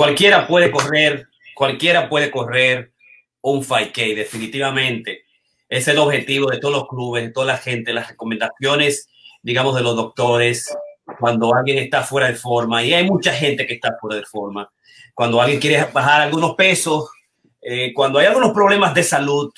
cualquiera puede correr, cualquiera puede correr un 5K, definitivamente. Es el objetivo de todos los clubes, de toda la gente, las recomendaciones, digamos, de los doctores, cuando alguien está fuera de forma, y hay mucha gente que está fuera de forma, cuando alguien quiere bajar algunos pesos, eh, cuando hay algunos problemas de salud,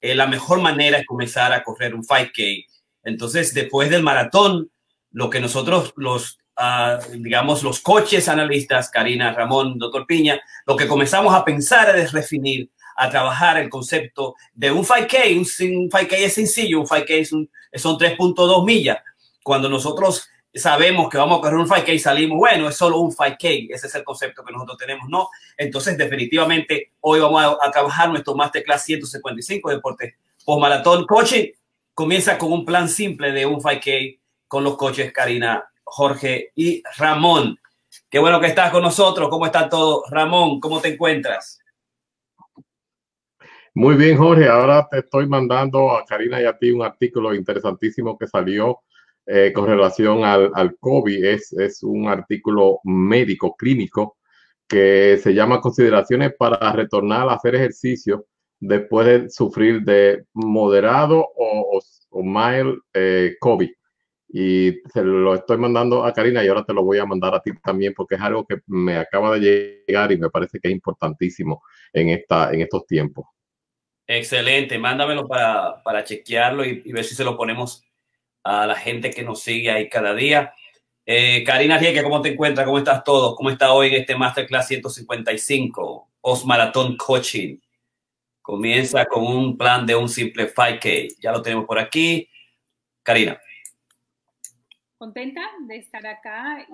eh, la mejor manera es comenzar a correr un 5K. Entonces, después del maratón, lo que nosotros, los, uh, digamos, los coches analistas, Karina, Ramón, doctor Piña, lo que comenzamos a pensar es definir, a trabajar el concepto de un 5K. Un, 5K es sencillo, un 5K es un, son 3.2 millas. Cuando nosotros sabemos que vamos a correr un 5K y salimos, bueno, es solo un 5K, ese es el concepto que nosotros tenemos, ¿no? Entonces, definitivamente, hoy vamos a, trabajar nuestro Masterclass 155 de deporte post-maratón. Coche comienza con un plan simple de un 5K con los coches Karina, Jorge y Ramón. Qué bueno que estás con nosotros. ¿Cómo está todo? Ramón, ¿cómo te encuentras? Muy bien, Jorge. Ahora te estoy mandando a Karina y a ti un artículo interesantísimo que salió eh, con relación al, al COVID. Es, es, un artículo médico, clínico, que se llama Consideraciones para retornar a hacer ejercicio después de sufrir de moderado o, o, mild eh, COVID. Y se lo estoy mandando a Karina y ahora te lo voy a mandar a ti también porque es algo que me acaba de llegar y me parece que es importantísimo en, esta, en estos tiempos. Excelente, mándamelo para, para chequearlo y, y ver si se lo ponemos a la gente que nos sigue ahí cada día. Eh, Karina Rieke, ¿cómo te encuentras? ¿Cómo estás todos? ¿Cómo está hoy en este Masterclass 155? Post Marathon Coaching. Comienza con un plan de un simple 5K. Ya lo tenemos por aquí. Karina. Contenta de estar acá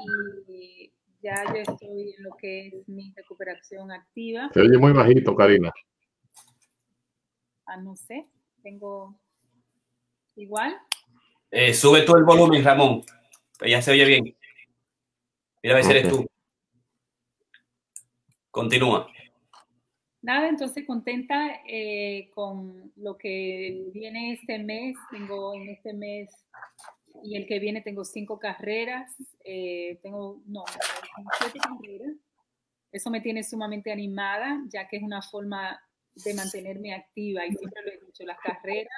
y ya yo estoy en lo que es mi recuperación activa. Se oye muy bajito, Karina. Ah, no sé. Tengo igual. Eh, sube todo el volumen, Ramón. Ya se oye bien. Mira a ver si eres tú. Continúa. Nada, entonces contenta eh, con lo que viene este mes. Tengo en este mes y el que viene tengo cinco carreras. Eh, tengo, no, siete carreras. Eso me tiene sumamente animada, ya que es una forma de mantenerme activa y siempre lo he dicho, las carreras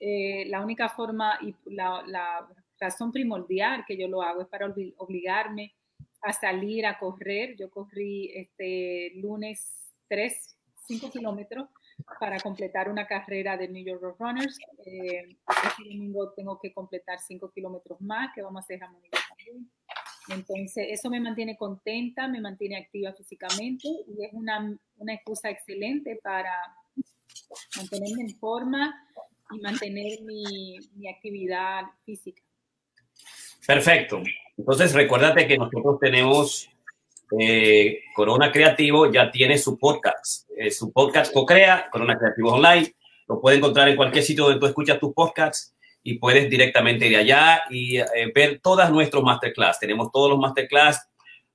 eh, la única forma y la, razón primordial que yo lo hago es para obligarme a salir a correr. Yo corrí este lunes 3, 5 kilómetros para completar una carrera de New York Runners. Eh, este domingo tengo que completar 5 kilómetros más que vamos a hacer también. Entonces, eso me mantiene contenta, me mantiene activa físicamente y es una, una excusa excelente para mantenerme en forma y mantener mi, mi actividad física. Perfecto. Entonces, recuérdate que nosotros tenemos eh, Corona Creativo, ya tiene su podcast. Eh, su podcast co-crea, Corona Creativo Online. Lo puedes encontrar en cualquier sitio donde tú escuchas tus podcasts y puedes directamente ir allá y eh, ver todas nuestros masterclass. Tenemos todos los masterclass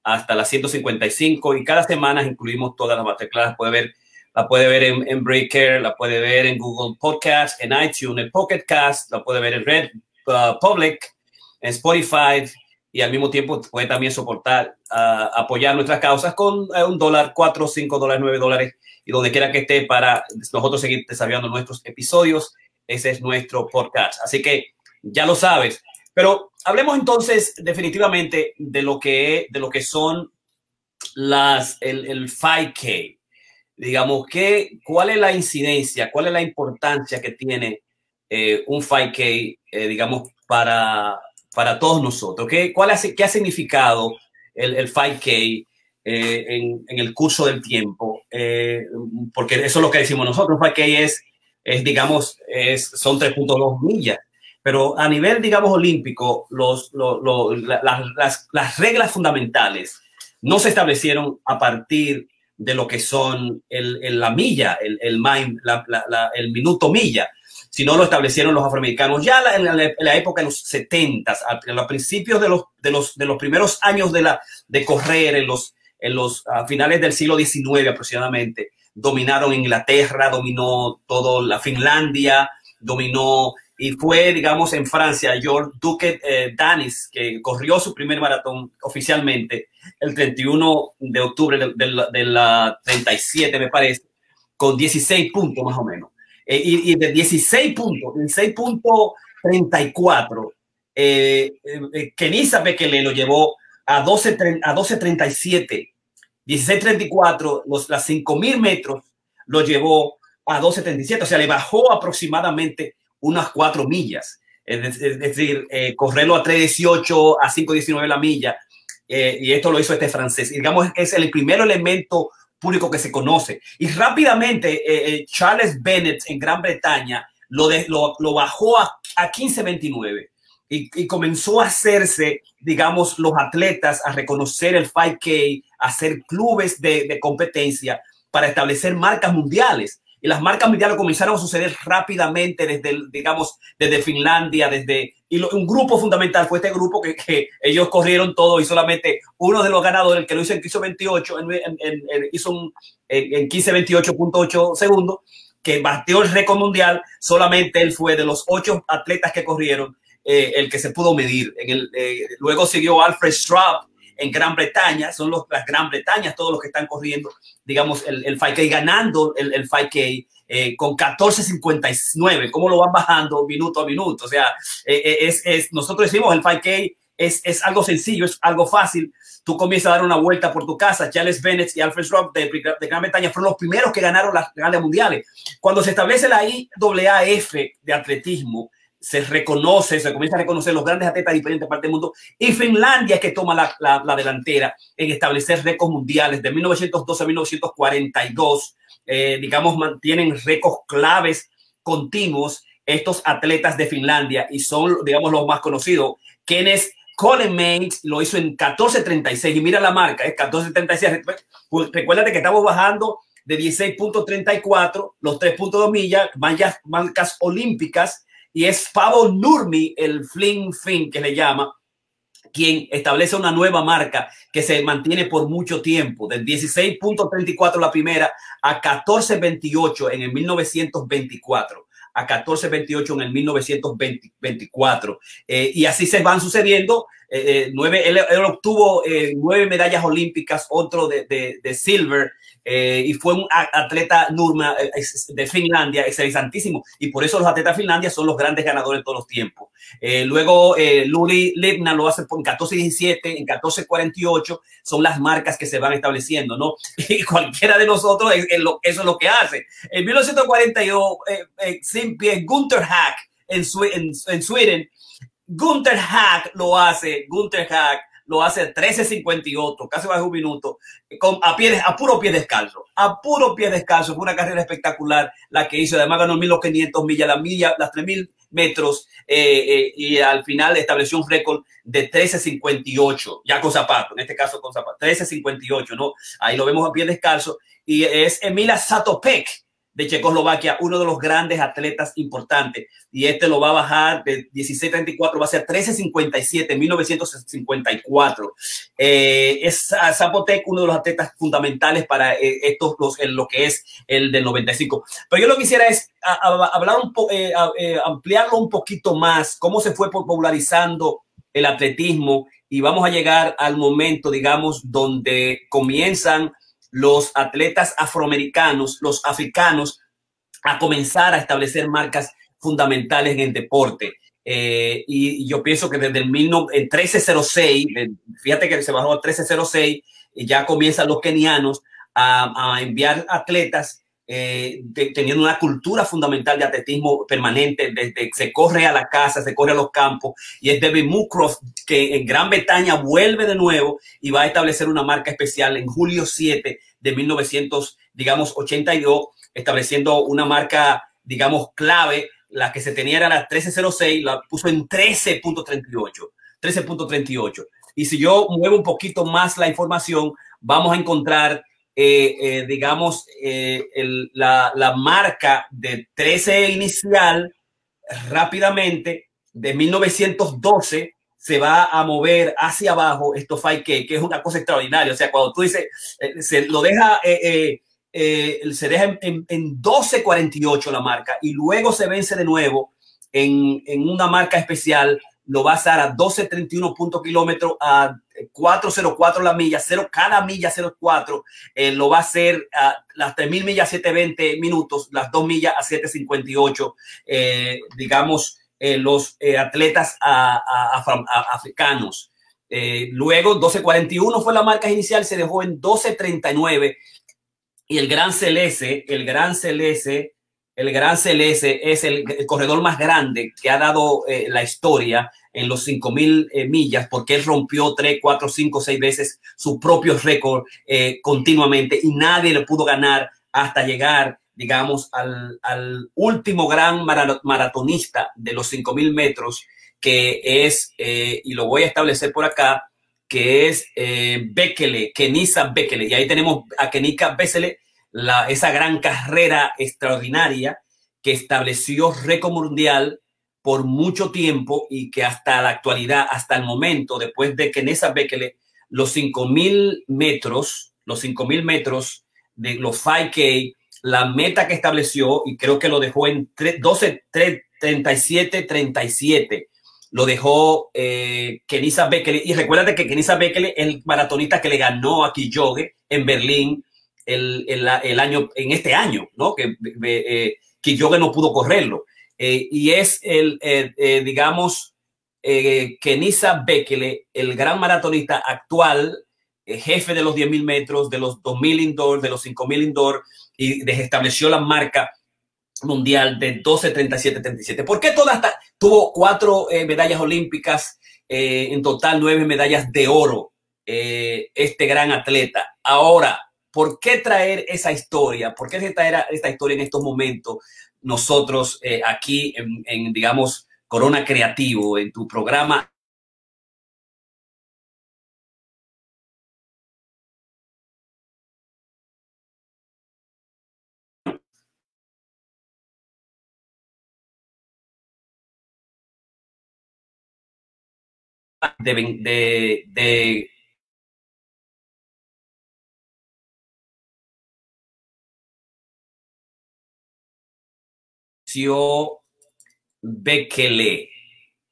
hasta las 155 y cada semana incluimos todas las masterclass. Puede ver la puede ver en, Breaker, la puede ver en Google Podcast, en iTunes, en Pocket Cast, la puede ver en Red uh, Public, en Spotify y al mismo tiempo puede también soportar, uh, apoyar nuestras causas con uh, un dólar, cuatro, cinco dólares, nueve dólares y donde quiera que esté para nosotros seguir desarrollando nuestros episodios. Ese es nuestro podcast. Así que ya lo sabes. Pero hablemos entonces definitivamente de lo que, de lo que son las, el, el 5K digamos, ¿qué, ¿cuál es la incidencia, cuál es la importancia que tiene eh, un 5K, eh, digamos, para, para todos nosotros? ¿Qué, cuál hace, qué ha significado el, el 5K eh, en, en, el curso del tiempo? porque eso es lo que decimos nosotros, un 5K es, es digamos, es, son 3.2 millas. Pero a nivel, digamos, olímpico, los, las, las reglas fundamentales no se establecieron a partir de lo que son el, la milla, el, el, el minuto milla, sino lo establecieron los afroamericanos ya en la, época de los 70, a, los principios de los, de los, de los primeros años de, la, de correr, en los, en los finales del siglo XIX aproximadamente, dominaron Inglaterra, dominó toda la Finlandia, dominó y fue, digamos, en Francia, George Duque eh, Danis, que corrió su primer maratón oficialmente el 31 de octubre de, la 37, me parece, con 16 puntos más o menos. Eh, y, de 16 puntos, 16.34, eh, eh, Kenisa Bekele lo llevó a 12, a 12.37. 16.34, los, las 5.000 metros lo llevó a 12.37, o sea, le bajó aproximadamente unas 4 millas. Es, decir, eh, correrlo a 3.18, a 5.19 la milla, eh, y esto lo hizo este francés. Y digamos, es el primer elemento público que se conoce. Y rápidamente, eh, Charles Bennett en Gran Bretaña lo, lo, lo, bajó a, a 15.29 y, comenzó a hacerse, digamos, los atletas a reconocer el 5K, a hacer clubes de, de competencia para establecer marcas mundiales y las marcas mundiales comenzaron a suceder rápidamente desde, digamos, desde Finlandia, desde, y un grupo fundamental fue este grupo que, ellos corrieron todo y solamente uno de los ganadores, el que lo hizo en 1528, en, hizo en 1528.8 segundos, que batió el récord mundial, solamente él fue de los ocho atletas que corrieron, eh, el que se pudo medir. En el, eh, luego siguió Alfred Straub, en Gran Bretaña, son los, las Gran Bretañas todos los que están corriendo, digamos, el, el 5K, ganando el, el 5K eh, con 14.59, cómo lo van bajando minuto a minuto. O sea, eh, eh, es, es, nosotros decimos el 5K es, es, algo sencillo, es algo fácil. Tú comienzas a dar una vuelta por tu casa. Charles Bennett y Alfred de, de, Gran Bretaña fueron los primeros que ganaron las grandes mundiales. Cuando se establece la IAAF de atletismo, se reconoce, se comienza a reconocer los grandes atletas de diferentes partes del mundo. Y Finlandia es que toma la, la, la delantera en establecer récords mundiales de 1912 a 1942. Eh, digamos, mantienen récords claves continuos estos atletas de Finlandia y son, digamos, los más conocidos. Kenneth Coleman lo hizo en 14.36 y mira la marca, es 14.36. Pues, recuérdate que estamos bajando de 16.34, los 3.2 millas, marcas olímpicas y es Pavo Nurmi, el fling fin que le llama, quien establece una nueva marca que se mantiene por mucho tiempo, del 16.34 la primera a 14.28 en el 1924 a 14.28 en el 1924. Eh, y así se van sucediendo. Eh, eh nueve, él, él obtuvo eh, nueve medallas olímpicas, otro de, de, de silver, eh, y fue un atleta Nurma eh, de Finlandia, excelentísimo, y por eso los atletas de Finlandia son los grandes ganadores de todos los tiempos. Eh, luego, eh, Luri Lipna lo hace en 14-17, en 14-48, son las marcas que se van estableciendo, ¿no? Y cualquiera de nosotros, eso es lo que hace. En 1942, eh, eh, Gunther Hack en, en, en Sweden, Gunther Hack lo hace, Gunther Hack lo hace 13.58, casi bajo un minuto, con, a, pie, a puro pie descalzo, a puro pie descalzo. Fue una carrera espectacular la que hizo. Además ganó 1.500 millas, la milla, las 3.000 metros eh, eh, y al final estableció un récord de 13.58, ya con zapato, en este caso con zapato, 13.58, ¿no? Ahí lo vemos a pie descalzo y es Emila Satopek de Checoslovaquia, uno de los grandes atletas importantes. Y este lo va a bajar de 16.34, va a ser 13.57 1954. Eh, es Zapotec uno de los atletas fundamentales para eh, estos, los, en lo que es el del 95. Pero yo lo que quisiera es hablar eh, eh, ampliarlo un poquito más, cómo se fue popularizando el atletismo y vamos a llegar al momento, digamos, donde comienzan los atletas afroamericanos, los africanos, a comenzar a establecer marcas fundamentales en el deporte. Eh, y yo pienso que desde el 1306, fíjate que se bajó a 1306, y ya comienzan los kenianos a enviar atletas eh, teniendo una cultura fundamental de atletismo permanente, desde se corre a la casa, se corre a los campos, y es David Mucroft que en Gran Bretaña vuelve de nuevo y va a establecer una marca especial en julio 7 de 1982, estableciendo una marca, digamos, clave, la que se tenía era la 1306, la puso en 13.38, 13.38. Y si yo muevo un poquito más la información, vamos a encontrar eh, eh, digamos, eh, el, la, la, marca de 13 inicial rápidamente de 1912 se va a mover hacia abajo esto 5K, que es una cosa extraordinaria. O sea, cuando tú dices, se lo deja, se deja en, en, en 12.48 la marca y luego se vence de nuevo en, en una marca especial lo va a hacer a 12.31 punto kilómetro a 4.04 la milla, 0 cada milla 0.4, eh, lo va a hacer a las 3.000 millas 7.20 minutos, las 2 millas a 7.58, eh, digamos, eh, los eh, atletas a, a, a, africanos. Eh, luego 12.41 fue la marca inicial, se dejó en 12.39 y el Gran Celeste, el Gran Celeste, el Gran Celeste es el, corredor más grande que ha dado la historia en los 5000 eh, millas porque él rompió 3, 4, 5, 6 veces su propio récord eh, continuamente y nadie le pudo ganar hasta llegar, digamos, al, al último gran maratonista de los 5000 metros que es, eh, y lo voy a establecer por acá, que es eh, Bekele, Kenisa Bekele. Y ahí tenemos a Kenika Bekele, esa gran carrera extraordinaria que estableció récord mundial por mucho tiempo y que hasta la actualidad, hasta el momento, después de Kenisa Bekele, los 5000 metros, los 5000 metros de los 5K, la meta que estableció, y creo que lo dejó en 12, 37, 37 lo dejó eh, Kenisa Bekele. Y recuérdate que Kenisa Bekele es el maratonista que le ganó a Kiyoge en Berlín el, el, año, en este año, ¿no? Que eh, Kiyoge no pudo correrlo. Eh, y es el, eh, digamos, Kenisa Bekele, el gran maratonista actual, jefe de los 10.000 metros, de los 2.000 indoor, de los 5.000 indoor, y estableció la marca mundial de 12, 37, 37. ¿Por qué toda esta? Tuvo cuatro eh, medallas olímpicas, eh, en total nueve medallas de oro, eh, este gran atleta. Ahora, ¿por qué traer esa historia? ¿Por qué traer esta historia en estos momentos? Nosotros eh, aquí en, en, digamos, Corona Creativo, en tu programa. De, de, de Bekele.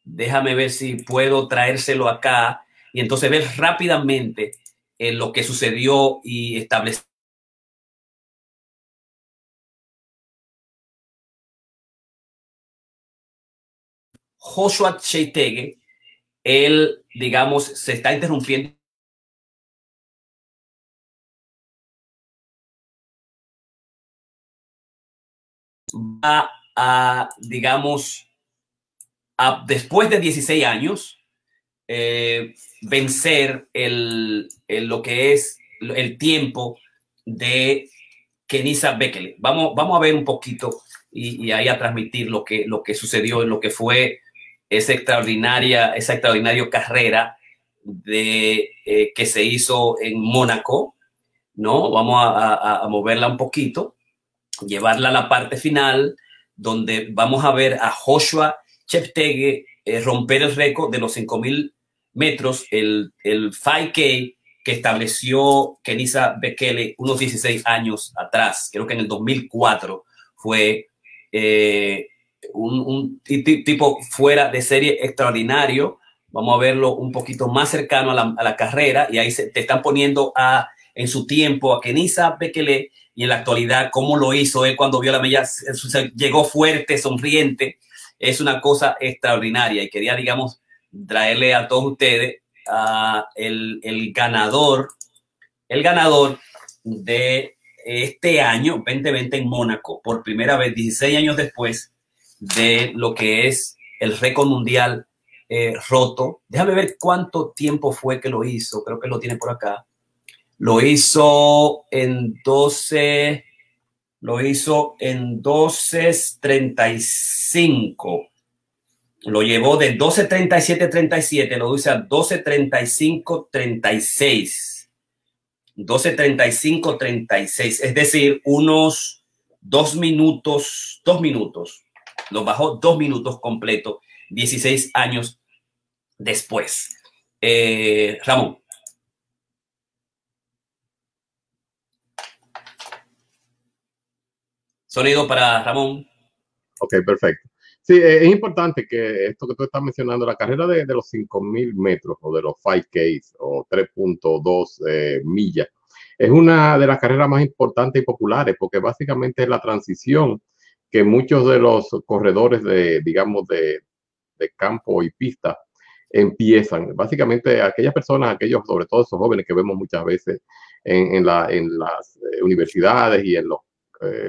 Déjame ver si puedo traérselo acá y entonces ver rápidamente eh, lo que sucedió y establecer. Joshua Cheitege él, digamos, se está interrumpiendo. A, digamos, a, después de 16 años, eh, vencer el, lo que es el tiempo de Kenisa Bekele. Vamos, vamos a ver un poquito y, ahí a transmitir lo que, lo que sucedió en lo que fue esa extraordinaria, esa carrera de, eh, que se hizo en Mónaco, ¿no? Vamos a, moverla un poquito, llevarla a la parte final, donde vamos a ver a Joshua Cheptegei eh, romper el récord de los 5.000 metros, el, el 5K que estableció Kenisa Bekele unos 16 años atrás, creo que en el 2004 fue eh, un, un, tipo fuera de serie extraordinario. Vamos a verlo un poquito más cercano a la, a la carrera y ahí se, te están poniendo a, en su tiempo a Kenisa Bekele y en la actualidad cómo lo hizo él cuando vio la mella, llegó fuerte, sonriente. Es una cosa extraordinaria y quería, digamos, traerle a todos ustedes uh, el, el ganador, el ganador de este año 2020 en Mónaco, por primera vez, 16 años después, de lo que es el récord mundial eh, roto. Déjame ver cuánto tiempo fue que lo hizo. Creo que lo tiene por acá. Lo hizo en 12, lo hizo en 12.35. Lo llevó de 12.37.37, lo hizo a 12.35.36. 12.35.36, es decir, unos dos minutos, dos minutos lo bajó dos minutos completo, 16 años después. Eh, Ramón. Sonido para Ramón. Ok, perfecto. Sí, es importante que esto que tú estás mencionando, la carrera de, de los 5.000 metros o de los 5K o 3.2 eh, millas, es una de las carreras más importantes y populares porque básicamente es la transición que muchos de los corredores de, digamos, de, de campo y pista empiezan. Básicamente aquellas personas, aquellos, sobre todo esos jóvenes que vemos muchas veces en, en, la, en las eh, universidades y en, los, eh,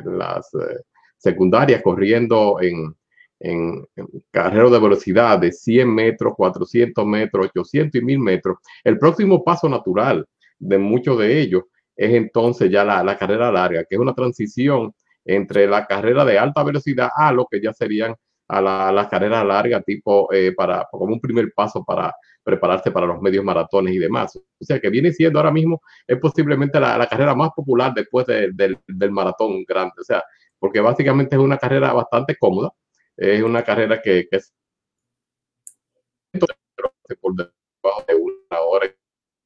las eh, secundarias corriendo en, en, carreras de velocidad de 100 metros, 400 metros, 800 y 1000 metros. El próximo paso natural de muchos de ellos es entonces ya la, la carrera larga, que es una transición entre la carrera de alta velocidad a lo que ya serían a la, la carrera larga, tipo eh, para como un primer paso para prepararse para los medios maratones y demás. O sea que viene siendo ahora mismo es posiblemente la, la carrera más popular después de, del, maratón grande. O sea, porque básicamente es una carrera bastante cómoda, es una carrera que, es por debajo de una hora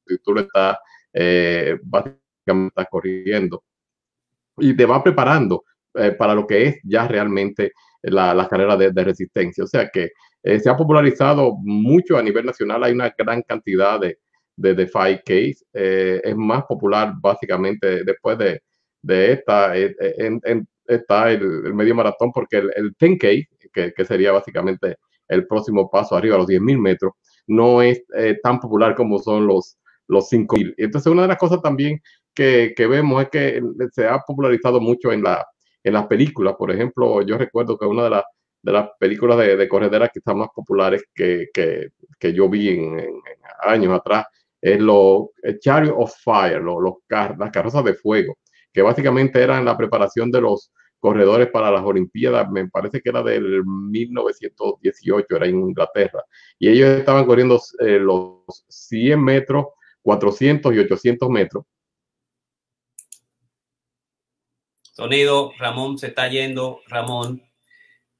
y tú lo estás eh, básicamente corriendo y te va preparando eh, para lo que es ya realmente la, la carrera de, resistencia. O sea que eh, se ha popularizado mucho a nivel nacional, hay una gran cantidad de, de, de 5K, eh, es más popular básicamente después de, de esta, eh, en, está el, medio maratón, porque el, el 10K, que, sería básicamente el próximo paso arriba a los 10.000 metros, no es tan popular como son los, los 5.000. Entonces, una de las cosas también que, vemos es que se ha popularizado mucho en, la, en las películas. Por ejemplo, yo recuerdo que una de, la, de las películas de, de correderas que están más populares que, que, que yo vi en, en, años atrás es los Chariot of Fire, los, los car las carrozas de fuego, que básicamente eran la preparación de los corredores para las Olimpiadas, me parece que era del 1918, era en Inglaterra, y ellos estaban corriendo eh, los 100 metros, 400 y 800 metros. Sonido, Ramón se está yendo, Ramón.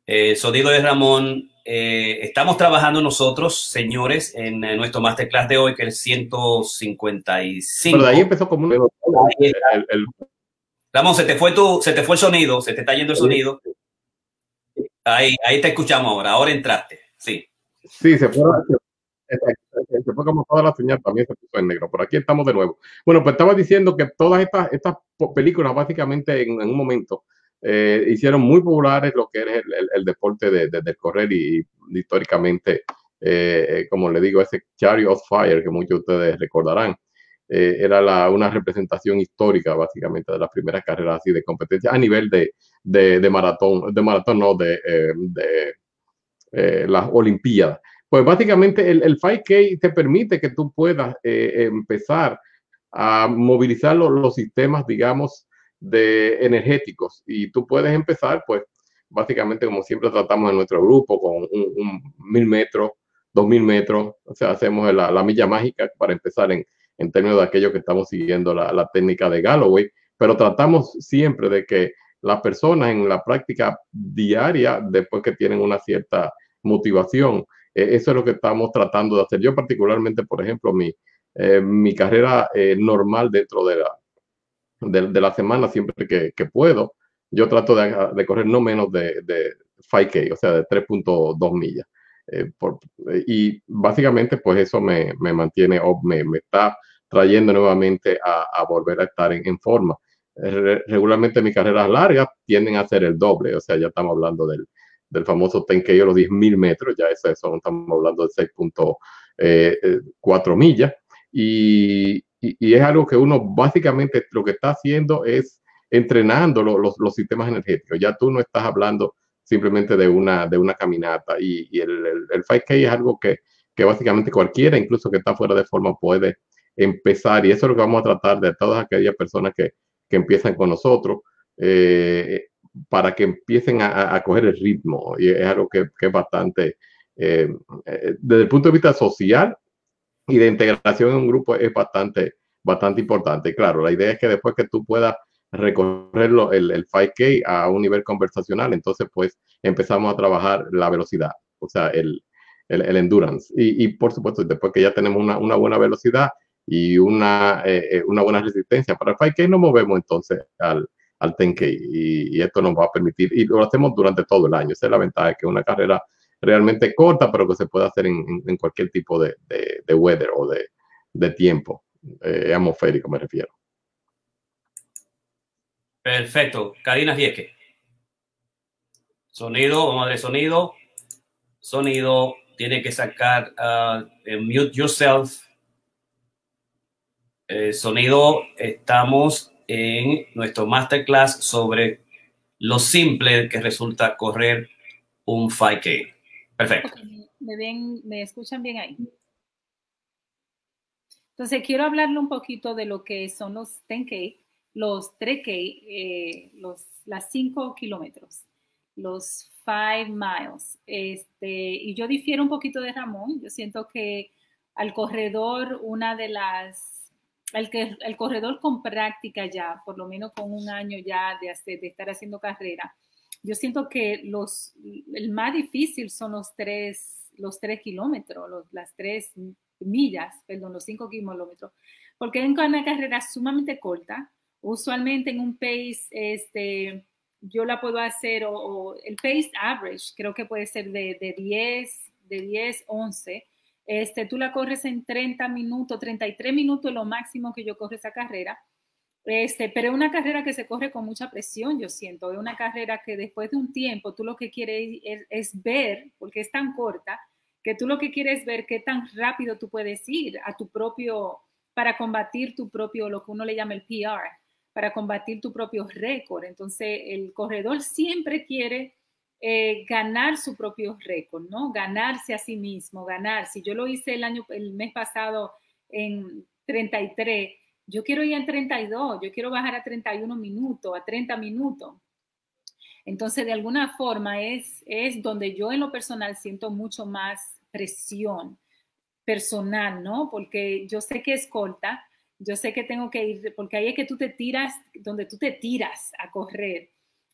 Eh, sonido de Ramón. Eh, estamos trabajando nosotros, señores, en, en, nuestro masterclass de hoy, que es 155. Pero de ahí empezó como un... El, el, Ramón, se te fue tu, se te fue el sonido, se te está yendo el sonido. Ahí, ahí te escuchamos ahora, ahora entraste, sí. Sí, se fue, se, se fue como toda la señal, también se puso en negro. Por aquí estamos de nuevo. Bueno, pues estaba diciendo que todas estas, estas películas, básicamente en, un momento, eh, hicieron muy populares lo que es el, el, deporte de, de, de, correr y, históricamente, eh, como le digo, ese Chariot of Fire que muchos de ustedes recordarán eh, era la, una representación histórica básicamente de las primeras carreras así de competencia a nivel de, de, maratón, de maratón no, de, eh, de eh, las Olimpiadas. Pues básicamente el, el 5K te permite que tú puedas eh, empezar a movilizar los, los, sistemas, digamos, de energéticos. Y tú puedes empezar, pues, básicamente como siempre tratamos en nuestro grupo, con un, un mil metros, dos mil metros, o sea, hacemos la, la milla mágica para empezar en en términos de aquello que estamos siguiendo la, la, técnica de Galloway, pero tratamos siempre de que las personas en la práctica diaria, después que tienen una cierta motivación, eh, eso es lo que estamos tratando de hacer. Yo particularmente, por ejemplo, mi, eh, mi carrera eh, normal dentro de la, de, la semana, siempre que, puedo, yo trato de, de, correr no menos de, de 5K, o sea, de 3.2 millas. Eh, por, y básicamente, pues eso me, me mantiene o me, me, está trayendo nuevamente a, a volver a estar en, en forma. Re, regularmente mis carreras largas tienden a ser el doble, o sea, ya estamos hablando del, del famoso 10K los 10.000 metros, ya eso, eso estamos hablando de 6.4 eh, eh, millas. Y, y, es algo que uno básicamente lo que está haciendo es entrenando lo, los, los sistemas energéticos. Ya tú no estás hablando simplemente de una, de una caminata. Y, y el, el, el, 5K es algo que, que, básicamente cualquiera, incluso que está fuera de forma, puede empezar. Y eso es lo que vamos a tratar de todas aquellas personas que, que empiezan con nosotros, eh, para que empiecen a, a, coger el ritmo. Y es algo que, es bastante, eh, eh, desde el punto de vista social y de integración en un grupo, es bastante, bastante importante. Claro, la idea es que después que tú puedas recorrerlo el, el 5K a un nivel conversacional, entonces pues empezamos a trabajar la velocidad, o sea, el, el, el endurance. Y, y, por supuesto, después que ya tenemos una, una buena velocidad y una, eh, una buena resistencia para el 5K, nos movemos entonces al, al 10K y, esto nos va a permitir, y lo hacemos durante todo el año, esa es la ventaja, que es una carrera realmente corta, pero que se puede hacer en, cualquier tipo de, weather o de, tiempo eh, atmosférico, me refiero. Perfecto. Karina Vieque. Sonido, vamos a sonido. Sonido, tiene que sacar uh, mute yourself. Eh, sonido, estamos en nuestro masterclass sobre lo simple que resulta correr un 5K. Perfecto. ¿Me, ven, ¿Me escuchan bien ahí? Entonces, quiero hablarle un poquito de lo que son los 10K los 3K, eh, los, las 5 kilómetros, los 5 miles. Este, y yo difiero un poquito de Ramón. Yo siento que al corredor, una de las, el, que, el corredor con práctica ya, por lo menos con un año ya de, de estar haciendo carrera, yo siento que los, el más difícil son los 3, los 3 kilómetros, los, las 3 millas, perdón, los 5 kilómetros, porque es una carrera sumamente corta, usualmente en un pace, este, yo la puedo hacer, o, el pace average, creo que puede ser de, de 10, de 10, 11. Este, tú la corres en 30 minutos, 33 minutos, lo máximo que yo corro esa carrera. Este, pero es una carrera que se corre con mucha presión, yo siento. Es una carrera que después de un tiempo tú lo que quieres es, es, ver, porque es tan corta, que tú lo que quieres ver qué tan rápido tú puedes ir a tu propio, para combatir tu propio, lo que uno le llama el PR para combatir tu propio récord. Entonces, el corredor siempre quiere eh, ganar su propio récord, ¿no? Ganarse a sí mismo, ganar. Si yo lo hice el año, el mes pasado en 33, yo quiero ir en 32, yo quiero bajar a 31 minutos, a 30 minutos. Entonces, de alguna forma es, es donde yo en lo personal siento mucho más presión personal, ¿no? Porque yo sé que es corta, yo sé que tengo que ir, porque ahí es que tú te tiras, donde tú te tiras a correr,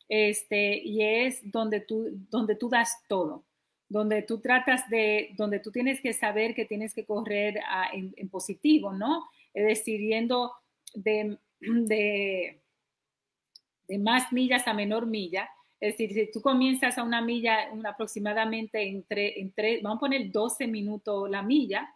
este, y es donde tú, donde tú das todo, donde tú tratas de, donde tú tienes que saber que tienes que correr en, positivo, ¿no? Es decir, yendo de, de, más millas a menor milla. Es decir, si tú comienzas a una milla aproximadamente entre, entre, vamos a poner 12 minutos la milla,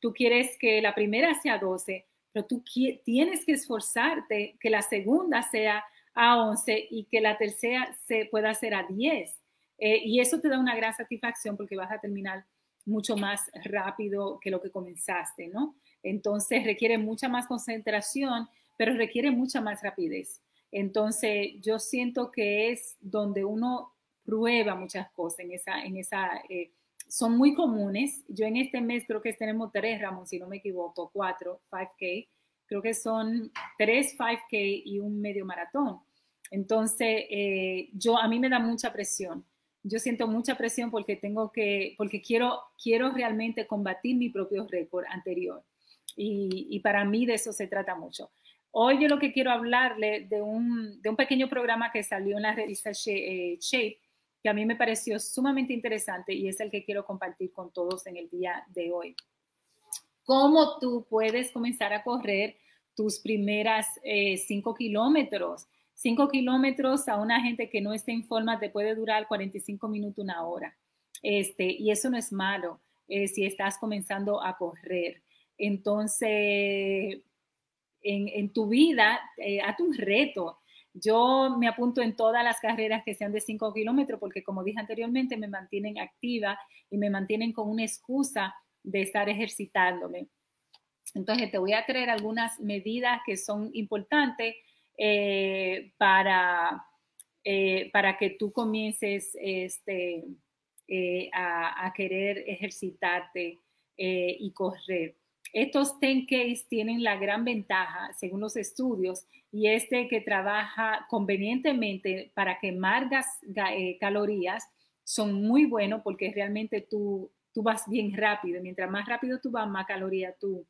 tú quieres que la primera sea 12, pero tú tienes que esforzarte que la segunda sea a 11 y que la tercera se pueda hacer a 10. Eh, y eso te da una gran satisfacción porque vas a terminar mucho más rápido que lo que comenzaste, ¿no? Entonces requiere mucha más concentración, pero requiere mucha más rapidez. Entonces yo siento que es donde uno prueba muchas cosas en esa, en esa eh, son muy comunes. Yo en este mes creo que tenemos tres, Ramón, si no me equivoco, cuatro 5K. Creo que son tres 5K y un medio maratón. Entonces, eh, yo a mí me da mucha presión. Yo siento mucha presión porque tengo que, porque quiero, quiero realmente combatir mi propio récord anterior. Y, y, para mí de eso se trata mucho. Hoy yo lo que quiero hablarle de un, de un pequeño programa que salió en la revista eh, Shape, que a mí me pareció sumamente interesante y es el que quiero compartir con todos en el día de hoy. ¿Cómo tú puedes comenzar a correr tus primeras eh, cinco kilómetros? Cinco kilómetros a una gente que no esté en forma te puede durar 45 minutos, una hora. Este, y eso no es malo eh, si estás comenzando a correr. Entonces, en, tu vida, eh, hazte un reto yo me apunto en todas las carreras que sean de 5 kilómetros porque, como dije anteriormente, me mantienen activa y me mantienen con una excusa de estar ejercitándome. Entonces, te voy a traer algunas medidas que son importantes eh, para, eh, para que tú comiences este, eh, a, querer ejercitarte y correr. Estos 10Ks tienen la gran ventaja, según los estudios, y este que trabaja convenientemente para quemar calorías, son muy buenos porque realmente tú, tú vas bien rápido. Mientras más rápido tú vas, más calorías tú,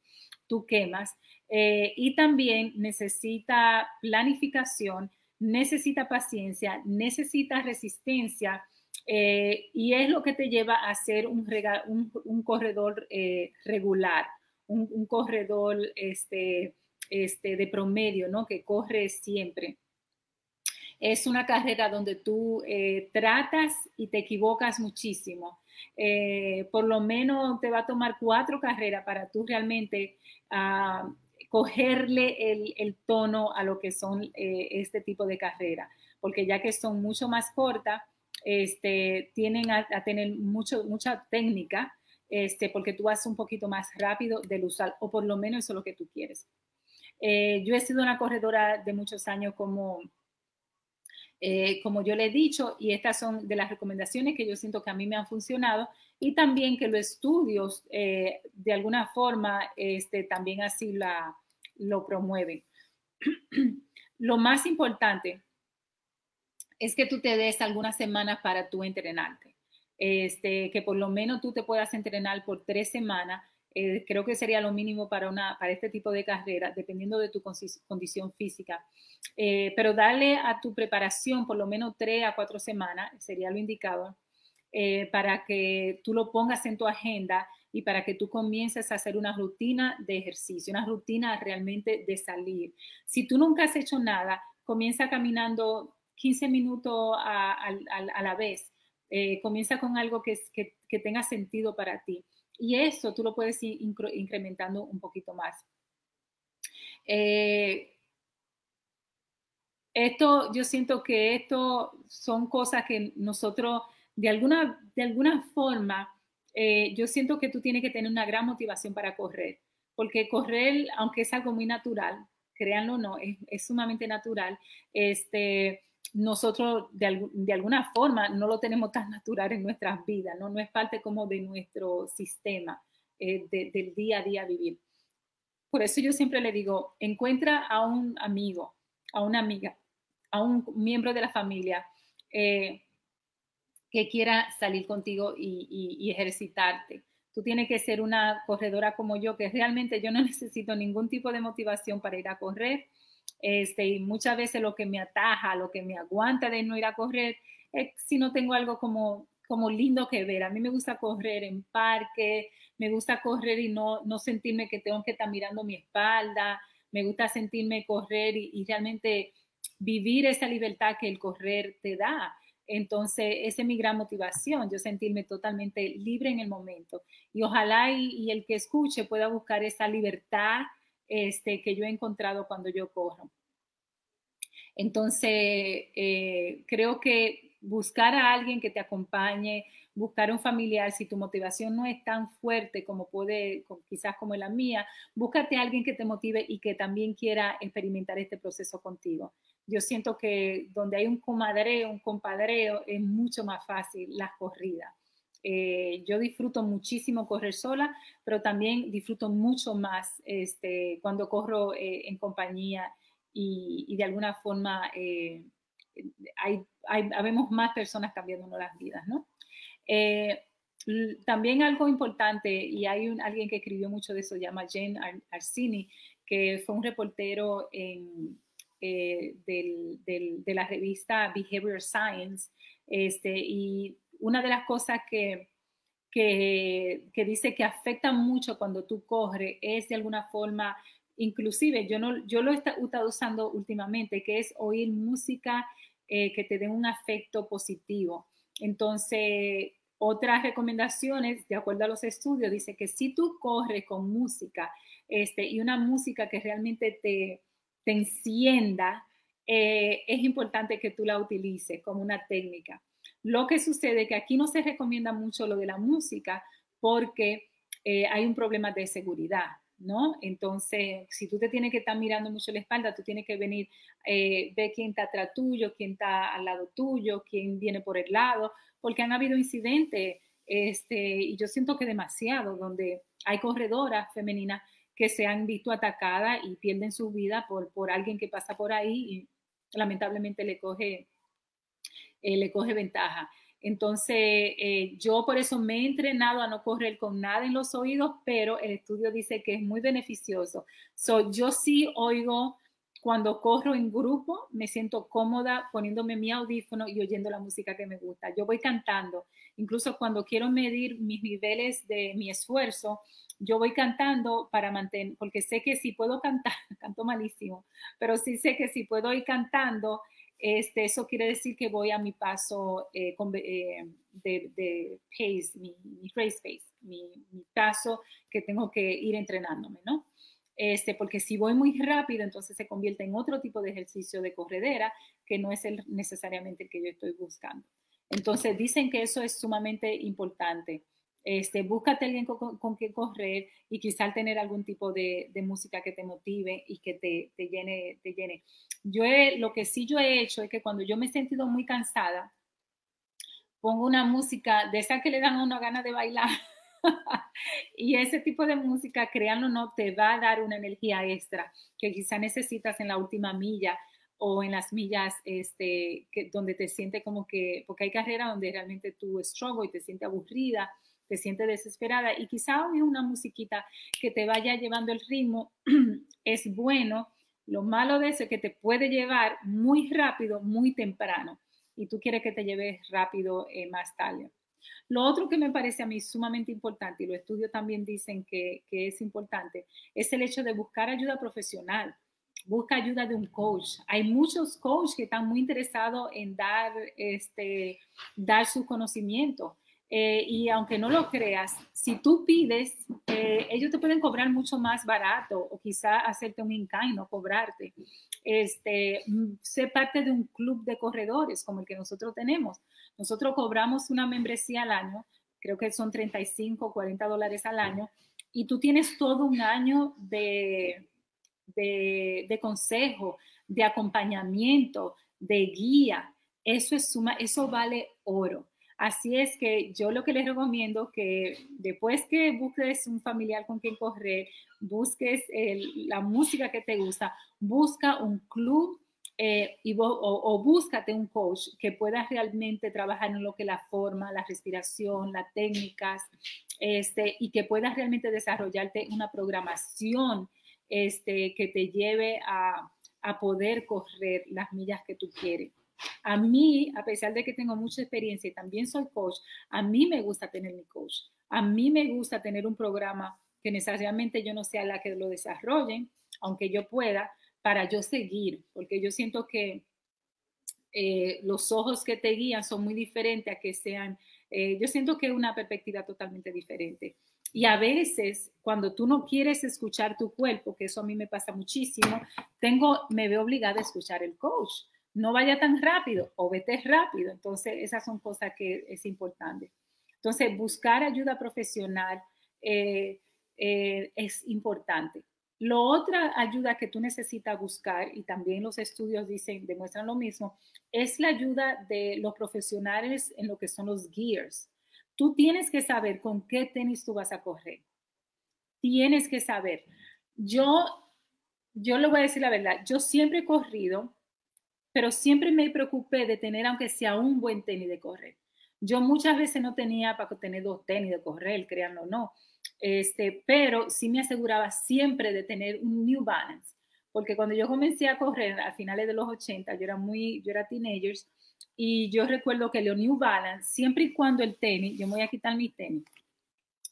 tú quemas. Eh, y también necesita planificación, necesita paciencia, necesita resistencia. Eh, y es lo que te lleva a ser un, corredor regular un, corredor este, este, de promedio, ¿no? Que corre siempre. Es una carrera donde tú eh, tratas y te equivocas muchísimo. Eh, por lo menos te va a tomar cuatro carreras para tú realmente ah, cogerle el, tono a lo que son eh, este tipo de carreras, porque ya que son mucho más cortas, este, tienen a, tener mucho, mucha técnica, este, porque tú vas un poquito más rápido del usual, o por lo menos eso es lo que tú quieres. yo he sido una corredora de muchos años como eh, como yo le he dicho, y estas son de las recomendaciones que yo siento que a mí me han funcionado, y también que los estudios eh, de alguna forma este, también así la, lo promueven. lo más importante es que tú te des algunas semanas para tú entrenarte. Este, que por lo menos tú te puedas entrenar por tres semanas eh, creo que sería lo mínimo para, una, para este tipo de carrera, dependiendo de tu condición física. Eh, pero darle a tu preparación por lo menos tres a cuatro semanas, sería lo indicado, eh, para que tú lo pongas en tu agenda y para que tú comiences a hacer una rutina de ejercicio, una rutina realmente de salir. Si tú nunca has hecho nada, comienza caminando 15 minutos a, la vez. comienza con algo que, que, que tenga sentido para ti y eso tú lo puedes ir incrementando un poquito más. Eh, esto, yo siento que esto son cosas que nosotros, de alguna, de alguna forma, eh, yo siento que tú tienes que tener una gran motivación para correr, porque correr, aunque es algo muy natural, créanlo o no, es, es sumamente natural, este, nosotros de, de, alguna forma no lo tenemos tan natural en nuestras vidas, ¿no? No es parte como de nuestro sistema eh, del día a día vivir. Por eso yo siempre le digo, encuentra a un amigo, a una amiga, a un miembro de la familia eh, que quiera salir contigo y ejercitarte. Tú tienes que ser una corredora como yo, que realmente yo no necesito ningún tipo de motivación para ir a correr este, y muchas veces lo que me ataja, lo que me aguanta de no ir a correr, es si no tengo algo como, como lindo que ver. A mí me gusta correr en parque, me gusta correr y no, no sentirme que tengo que estar mirando mi espalda, me gusta sentirme correr y, realmente vivir esa libertad que el correr te da. Entonces, esa es mi gran motivación, yo sentirme totalmente libre en el momento. Y ojalá y el que escuche pueda buscar esa libertad este, que yo he encontrado cuando yo corro. Entonces, eh, creo que buscar a alguien que te acompañe, buscar un familiar, si tu motivación no es tan fuerte como puede, quizás como la mía, búscate a alguien que te motive y que también quiera experimentar este proceso contigo. Yo siento que donde hay un comadreo, un compadreo, es mucho más fácil la corrida. Eh, yo disfruto muchísimo correr sola, pero también disfruto mucho más este, cuando corro eh, en compañía y, de alguna forma eh, hay, hay, habemos más personas cambiándonos las vidas, ¿no? también algo importante, y hay un, alguien que escribió mucho de eso, llama Jane Arsini, que fue un reportero en, del, del, de la revista Behavior Science, este, y una de las cosas que, que, dice que afecta mucho cuando tú corres es de alguna forma, inclusive yo, no, yo lo he estado usando últimamente, que es oír música eh, que te dé un afecto positivo. Entonces, otras recomendaciones, de acuerdo a los estudios, dice que si tú corres con música este, y una música que realmente te, te encienda, eh, es importante que tú la utilices como una técnica. Lo que sucede es que aquí no se recomienda mucho lo de la música porque eh, hay un problema de seguridad, ¿no? Entonces, si tú te tienes que estar mirando mucho la espalda, tú tienes que venir, eh, ver quién está atrás tuyo, quién está al lado tuyo, quién viene por el lado, porque han habido incidentes, este, y yo siento que demasiado, donde hay corredoras femeninas que se han visto atacadas y pierden su vida por, por alguien que pasa por ahí y lamentablemente le coge eh, le coge ventaja. Entonces, eh, yo por eso me he entrenado a no correr con nada en los oídos, pero el estudio dice que es muy beneficioso. So, yo sí oigo cuando corro en grupo, me siento cómoda poniéndome mi audífono y oyendo la música que me gusta. Yo voy cantando, incluso cuando quiero medir mis niveles de mi esfuerzo, yo voy cantando para mantener, porque sé que si puedo cantar, canto malísimo, pero sí sé que si puedo ir cantando, este, eso quiere decir que voy a mi paso eh, eh, de, pace, mi, mi pace, mi, mi, paso que tengo que ir entrenándome, ¿no? Este, porque si voy muy rápido, entonces se convierte en otro tipo de ejercicio de corredera que no es el, necesariamente el que yo estoy buscando. Entonces dicen que eso es sumamente importante. Este, búscate alguien con, con, quien correr y quizás tener algún tipo de, de, música que te motive y que te, te llene, te llene. Yo lo que sí yo he hecho es que cuando yo me he sentido muy cansada, pongo una música de esa que le dan una gana de bailar. y ese tipo de música, créanlo o no, te va a dar una energía extra que quizá necesitas en la última milla o en las millas este, que, donde te sientes como que, porque hay carreras donde realmente tú struggle y te sientes aburrida te sientes desesperada y quizá hoy una musiquita que te vaya llevando el ritmo es bueno. Lo malo de eso es que te puede llevar muy rápido, muy temprano y tú quieres que te lleve rápido eh, más tarde. Lo otro que me parece a mí sumamente importante, y los estudios también dicen que, que, es importante, es el hecho de buscar ayuda profesional. Busca ayuda de un coach. Hay muchos coaches que están muy interesados en dar, este, dar su conocimiento. Eh, y aunque no lo creas, si tú pides, eh, ellos te pueden cobrar mucho más barato o quizá hacerte un incline no cobrarte. Este, mm, ser parte de un club de corredores como el que nosotros tenemos. Nosotros cobramos una membresía al año, creo que son 35, 40 dólares al año, y tú tienes todo un año de, de, de consejo, de acompañamiento, de guía. Eso, es suma, eso vale oro. Así es que yo lo que les recomiendo que después que busques un familiar con quien correr, busques la música que te gusta, busca un club eh, y o, búscate un coach que pueda realmente trabajar en lo que la forma, la respiración, las técnicas, este, y que pueda realmente desarrollarte una programación este, que te lleve a, a poder correr las millas que tú quieres. A mí, a pesar de que tengo mucha experiencia y también soy coach, a mí me gusta tener mi coach. A mí me gusta tener un programa que necesariamente yo no sea la que lo desarrolle, aunque yo pueda, para yo seguir, porque yo siento que eh, los ojos que te guían son muy diferentes a que sean, eh, yo siento que es una perspectiva totalmente diferente. Y a veces, cuando tú no quieres escuchar tu cuerpo, que eso a mí me pasa muchísimo, tengo, me veo obligada a escuchar el coach no vaya tan rápido o vete rápido. Entonces, esas son cosas que es importante. Entonces, buscar ayuda profesional eh, eh, es importante. Lo otra ayuda que tú necesitas buscar, y también los estudios dicen, demuestran lo mismo, es la ayuda de los profesionales en lo que son los gears. Tú tienes que saber con qué tenis tú vas a correr. Tienes que saber. Yo, yo le voy a decir la verdad, yo siempre he corrido pero siempre me preocupé de tener, aunque sea un buen tenis de correr. Yo muchas veces no tenía para tener dos tenis de correr, créanlo o no, este, pero sí me aseguraba siempre de tener un New Balance, porque cuando yo comencé a correr a finales de los 80, yo era muy, yo era teenagers, y yo recuerdo que los New Balance, siempre y cuando el tenis, yo me voy a quitar mi tenis,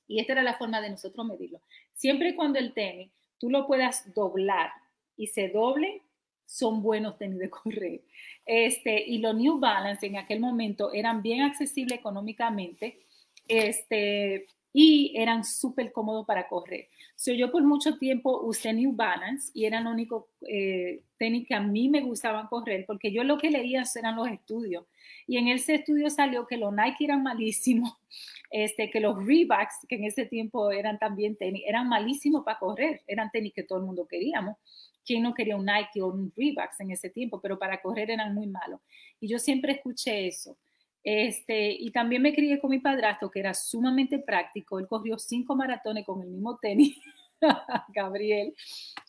y esta era la forma de nosotros medirlo, siempre y cuando el tenis tú lo puedas doblar y se doble, son buenos tenis de correr. Este, y los New Balance en aquel momento eran bien accesibles económicamente este, y eran súper cómodos para correr. So, yo por mucho tiempo usé New Balance y eran los únicos eh, tenis que a mí me gustaban correr porque yo lo que leía eran los estudios. Y en ese estudio salió que los Nike eran malísimos, este, que los Reeboks, que en ese tiempo eran también tenis, eran malísimos para correr, eran tenis que todo el mundo queríamos. ¿Quién no quería un Nike o un Reebok en ese tiempo? Pero para correr eran muy malos. Y yo siempre escuché eso. Este, y también me crié con mi padrastro, que era sumamente práctico. Él corrió cinco maratones con el mismo tenis, Gabriel.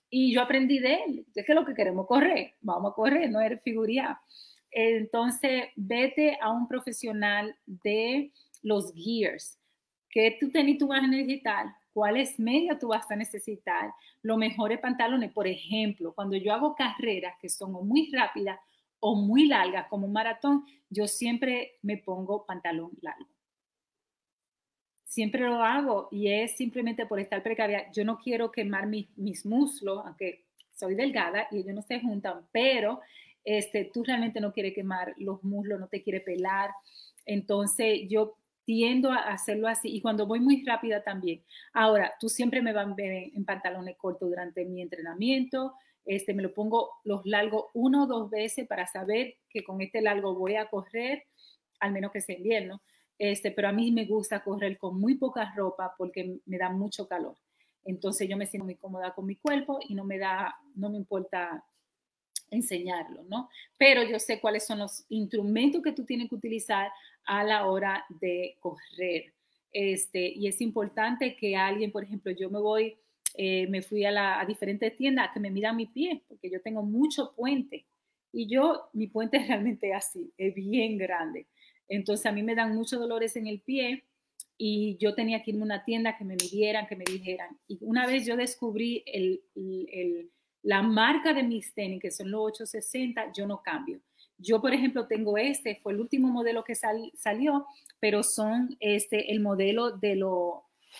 Y yo aprendí de él. Es que lo que queremos correr, vamos a correr, no es figuría. Entonces, vete a un profesional de los gears. ¿Qué tú tenis tú vas a? Cuáles medias tú vas a necesitar, los mejores pantalones. Por ejemplo, cuando yo hago carreras que son muy rápidas o muy largas, como un maratón, yo siempre me pongo pantalón largo. Siempre lo hago y es simplemente por estar precaria. Yo no quiero quemar mis, mis muslos, aunque soy delgada y ellos no se juntan, pero este, tú realmente no quieres quemar los muslos, no te quiere pelar. Entonces yo tiendo a hacerlo así y cuando voy muy rápida también. Ahora, tú siempre me vas a ver en pantalones cortos durante mi entrenamiento. Este, me lo pongo los largos uno o dos veces para saber que con este largo voy a correr, al menos que sea invierno. Este, pero a mí me gusta correr con muy poca ropa porque me da mucho calor. Entonces yo me siento muy cómoda con mi cuerpo y no me da, no me importa enseñarlo, ¿no? Pero yo sé cuáles son los instrumentos que tú tienes que utilizar a la hora de correr. Este, y es importante que alguien, por ejemplo, yo me voy, eh, me fui a, la, a diferentes tiendas que me miran mi pie, porque yo tengo mucho puente. Y yo, mi puente es realmente así, es bien grande. Entonces a mí me dan muchos dolores en el pie y yo tenía que irme a una tienda que me midieran, que me dijeran. Y una vez yo descubrí el la marca de mis tenis, que son los 860, yo no cambio. Yo, por ejemplo, tengo este, fue el último modelo que salió, pero son este, el modelo de los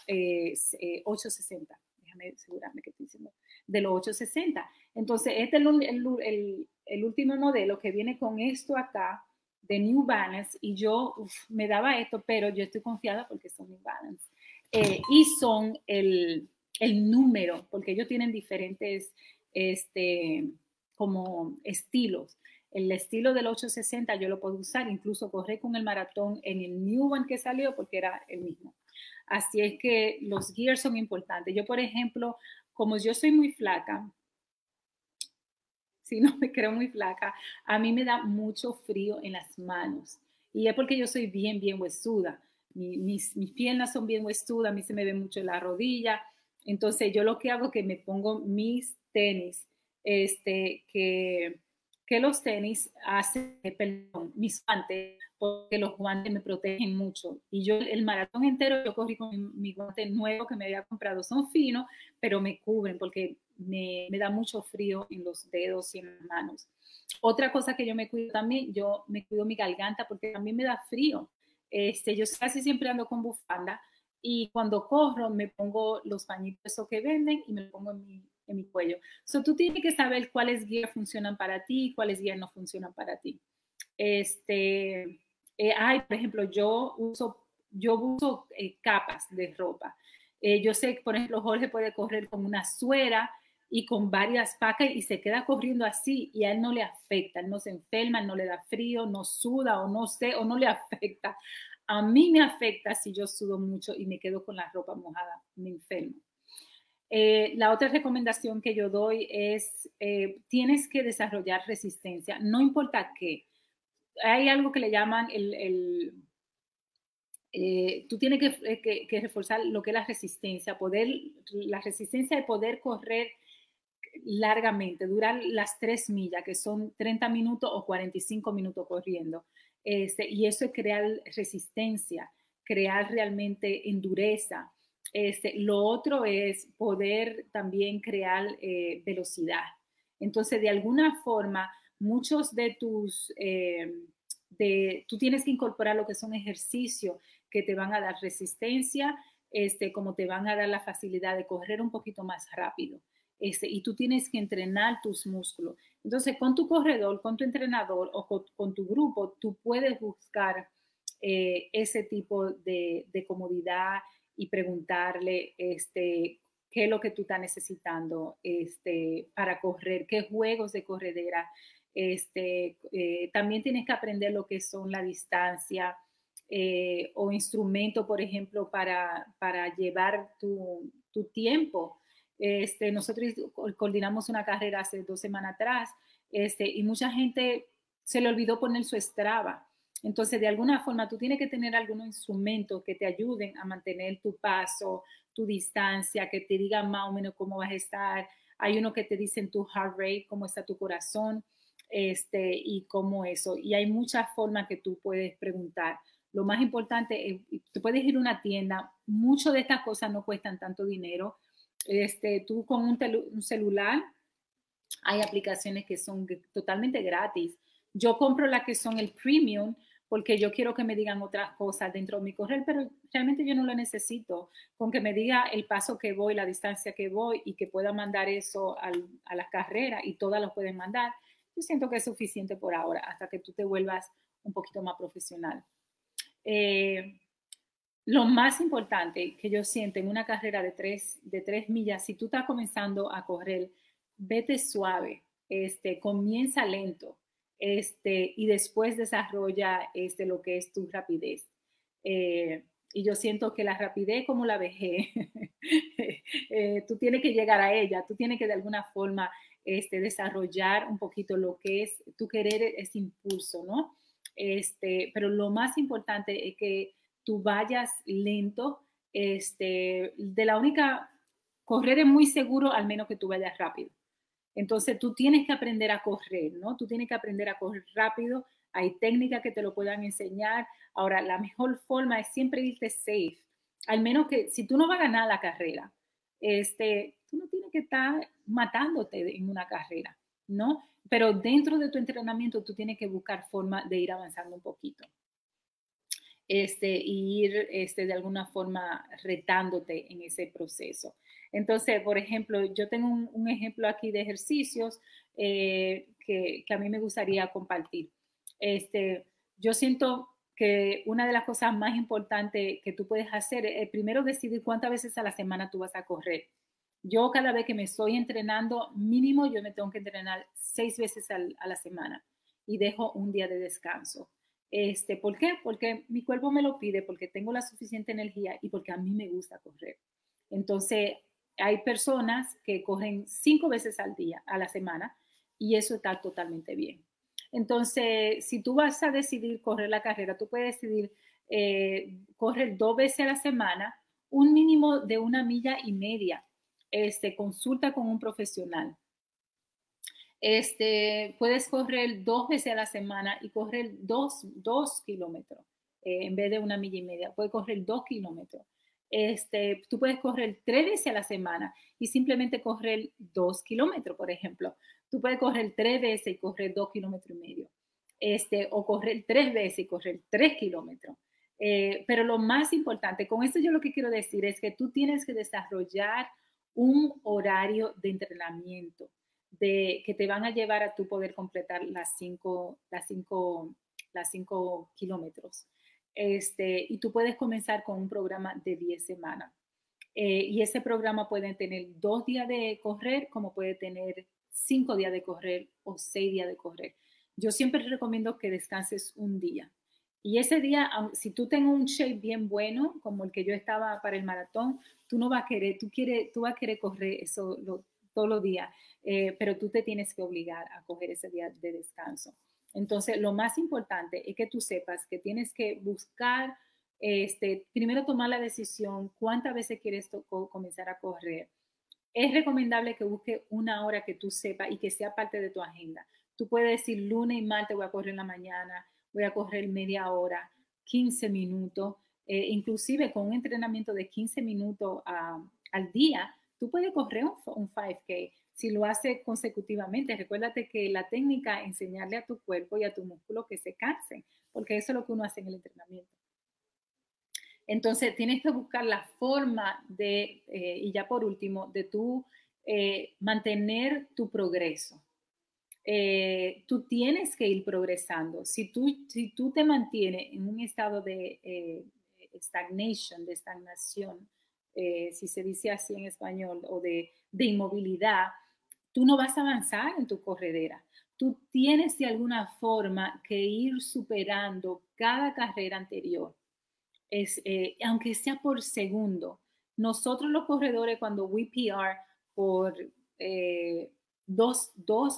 860. Eh, Déjame asegurarme que estoy diciendo. De los 860. Entonces, este es el, el, último modelo que viene con esto acá de New Balance y yo me daba esto, pero yo estoy confiada porque son New Balance. Eh, y son el, el número, porque ellos tienen diferentes este, como estilos. El estilo del 860 yo lo puedo usar, incluso correr con el maratón en el New One que salió porque era el mismo. Así es que los gears son importantes. Yo, por ejemplo, como yo soy muy flaca, si no me creo muy flaca, a mí me da mucho frío en las manos. Y es porque yo soy bien, bien huesuda. mis, mis, piernas son bien huesudas, a mí se me ve mucho la rodilla. Entonces yo lo que hago es que me pongo mis tenis, este, que, los tenis hacen, perdón, mis guantes, porque los guantes me protegen mucho. Y yo el maratón entero yo corrí con mi, guante nuevo que me había comprado. Son finos, pero me cubren porque me, me, da mucho frío en los dedos y en las manos. Otra cosa que yo me cuido también, yo me cuido mi garganta porque también me da frío. Este, yo casi siempre ando con bufanda y cuando corro me pongo los pañitos que venden y me lo pongo en mi, en mi cuello. So, tú tienes que saber cuáles guías funcionan para ti y cuáles guías no funcionan para ti. Este, eh, hay, por ejemplo, yo uso, yo uso eh, capas de ropa. Eh, yo sé que, por ejemplo, Jorge puede correr con una suera y con varias pacas y se queda corriendo así y a él no le afecta, no se enferma, no le da frío, no suda o no sé, o no le afecta. A mí me afecta si yo sudo mucho y me quedo con la ropa mojada, me enfermo. Eh, la otra recomendación que yo doy es, eh, tienes que desarrollar resistencia, no importa qué. Hay algo que le llaman el, eh, tú tienes que, que, reforzar lo que es la resistencia, poder, la resistencia de poder correr largamente, durar las tres millas, que son 30 minutos o 45 minutos corriendo. Este, y eso es crear resistencia, crear realmente endureza. Este, lo otro es poder también crear eh, velocidad. Entonces, de alguna forma, muchos de tus, eh, de, tú tienes que incorporar lo que son ejercicios que te van a dar resistencia, este, como te van a dar la facilidad de correr un poquito más rápido. Este, y tú tienes que entrenar tus músculos. Entonces, con tu corredor, con tu entrenador o con, tu grupo, tú puedes buscar eh, ese tipo de, comodidad, y preguntarle este, qué es lo que tú estás necesitando este, para correr, qué juegos de corredera. Este, eh, también tienes que aprender lo que son la distancia eh, o instrumento, por ejemplo, para, para llevar tu, tu tiempo. Este, nosotros coordinamos una carrera hace dos semanas atrás este, y mucha gente se le olvidó poner su Strava. Entonces, de alguna forma, tú tienes que tener algunos instrumentos que te ayuden a mantener tu paso, tu distancia, que te digan más o menos cómo vas a estar. Hay uno que te dicen tu heart rate, cómo está tu corazón, este, y cómo eso. Y hay muchas formas que tú puedes preguntar. Lo más importante es, tú puedes ir a una tienda, muchas de estas cosas no cuestan tanto dinero. Este, tú con un, celular, hay aplicaciones que son totalmente gratis. Yo compro las que son el premium, porque yo quiero que me digan otras cosas dentro de mi correr, pero realmente yo no lo necesito. Con que me diga el paso que voy, la distancia que voy y que pueda mandar eso a la carrera y todas lo pueden mandar, yo siento que es suficiente por ahora, hasta que tú te vuelvas un poquito más profesional. Eh, lo más importante que yo siento en una carrera de tres, de tres millas, si tú estás comenzando a correr, vete suave, este, comienza lento este, y después desarrolla este, lo que es tu rapidez. Eh, y yo siento que la rapidez como la vejez, eh, tú tienes que llegar a ella, tú tienes que de alguna forma este, desarrollar un poquito lo que es tu querer, ese impulso, ¿no? Este, pero lo más importante es que tú vayas lento. Este, de la única, correr es muy seguro al menos que tú vayas rápido. Entonces tú tienes que aprender a correr, ¿no? Tú tienes que aprender a correr rápido. Hay técnicas que te lo puedan enseñar. Ahora, la mejor forma es siempre irte safe. Al menos que si tú no vas a ganar la carrera, este, tú no tienes que estar matándote en una carrera, ¿no? Pero dentro de tu entrenamiento tú tienes que buscar forma de ir avanzando un poquito. Este, y ir este, de alguna forma retándote en ese proceso. Entonces, por ejemplo, yo tengo un, ejemplo aquí de ejercicios eh, que, a mí me gustaría compartir. Este, yo siento que una de las cosas más importantes que tú puedes hacer es primero decidir cuántas veces a la semana tú vas a correr. Yo cada vez que me estoy entrenando, mínimo yo me tengo que entrenar seis veces a la semana y dejo un día de descanso. Este, ¿Por qué? Porque mi cuerpo me lo pide, porque tengo la suficiente energía y porque a mí me gusta correr. Entonces, hay personas que corren cinco veces al día, a la semana, y eso está totalmente bien. Entonces, si tú vas a decidir correr la carrera, tú puedes decidir eh, correr dos veces a la semana, un mínimo de una milla y media. Este, consulta con un profesional. Este, puedes correr dos veces a la semana y correr dos, kilómetros eh, en vez de una milla y media. Puedes correr dos kilómetros. Este, tú puedes correr tres veces a la semana y simplemente correr dos kilómetros, por ejemplo. Tú puedes correr tres veces y correr dos kilómetros y medio. Este, o correr tres veces y correr tres kilómetros. Eh, pero lo más importante, con esto yo lo que quiero decir es que tú tienes que desarrollar un horario de entrenamiento de, que te van a llevar a tu poder completar las cinco, las cinco, las cinco kilómetros. Este, y tú puedes comenzar con un programa de 10 semanas. Eh, y ese programa puede tener dos días de correr, como puede tener cinco días de correr o seis días de correr. Yo siempre recomiendo que descanses un día. Y ese día, si tú tengas un shape bien bueno, como el que yo estaba para el maratón, tú no vas a querer, tú, quieres, tú vas a querer correr eso todos los días, eh, pero tú te tienes que obligar a coger ese día de descanso. Entonces, lo más importante es que tú sepas que tienes que buscar, este, primero tomar la decisión cuántas veces quieres comenzar a correr. Es recomendable que busque una hora que tú sepas y que sea parte de tu agenda. Tú puedes decir lunes y martes voy a correr en la mañana, voy a correr media hora, 15 minutos, eh, inclusive con un entrenamiento de 15 minutos al día, tú puedes correr un, un 5K si lo hace consecutivamente. Recuérdate que la técnica es enseñarle a tu cuerpo y a tu músculo que se cansen, porque eso es lo que uno hace en el entrenamiento. Entonces, tienes que buscar la forma de, eh, y ya por último, de tú eh, mantener tu progreso. Eh, tú tienes que ir progresando. Si tú, si tú te mantienes en un estado de stagnation, de estagnación, si se dice así en español, o de, de inmovilidad, tú no vas a avanzar en tu corredera. Tú tienes de alguna forma que ir superando cada carrera anterior, es, eh, aunque sea por segundo. Nosotros los corredores cuando we PR por eh, dos,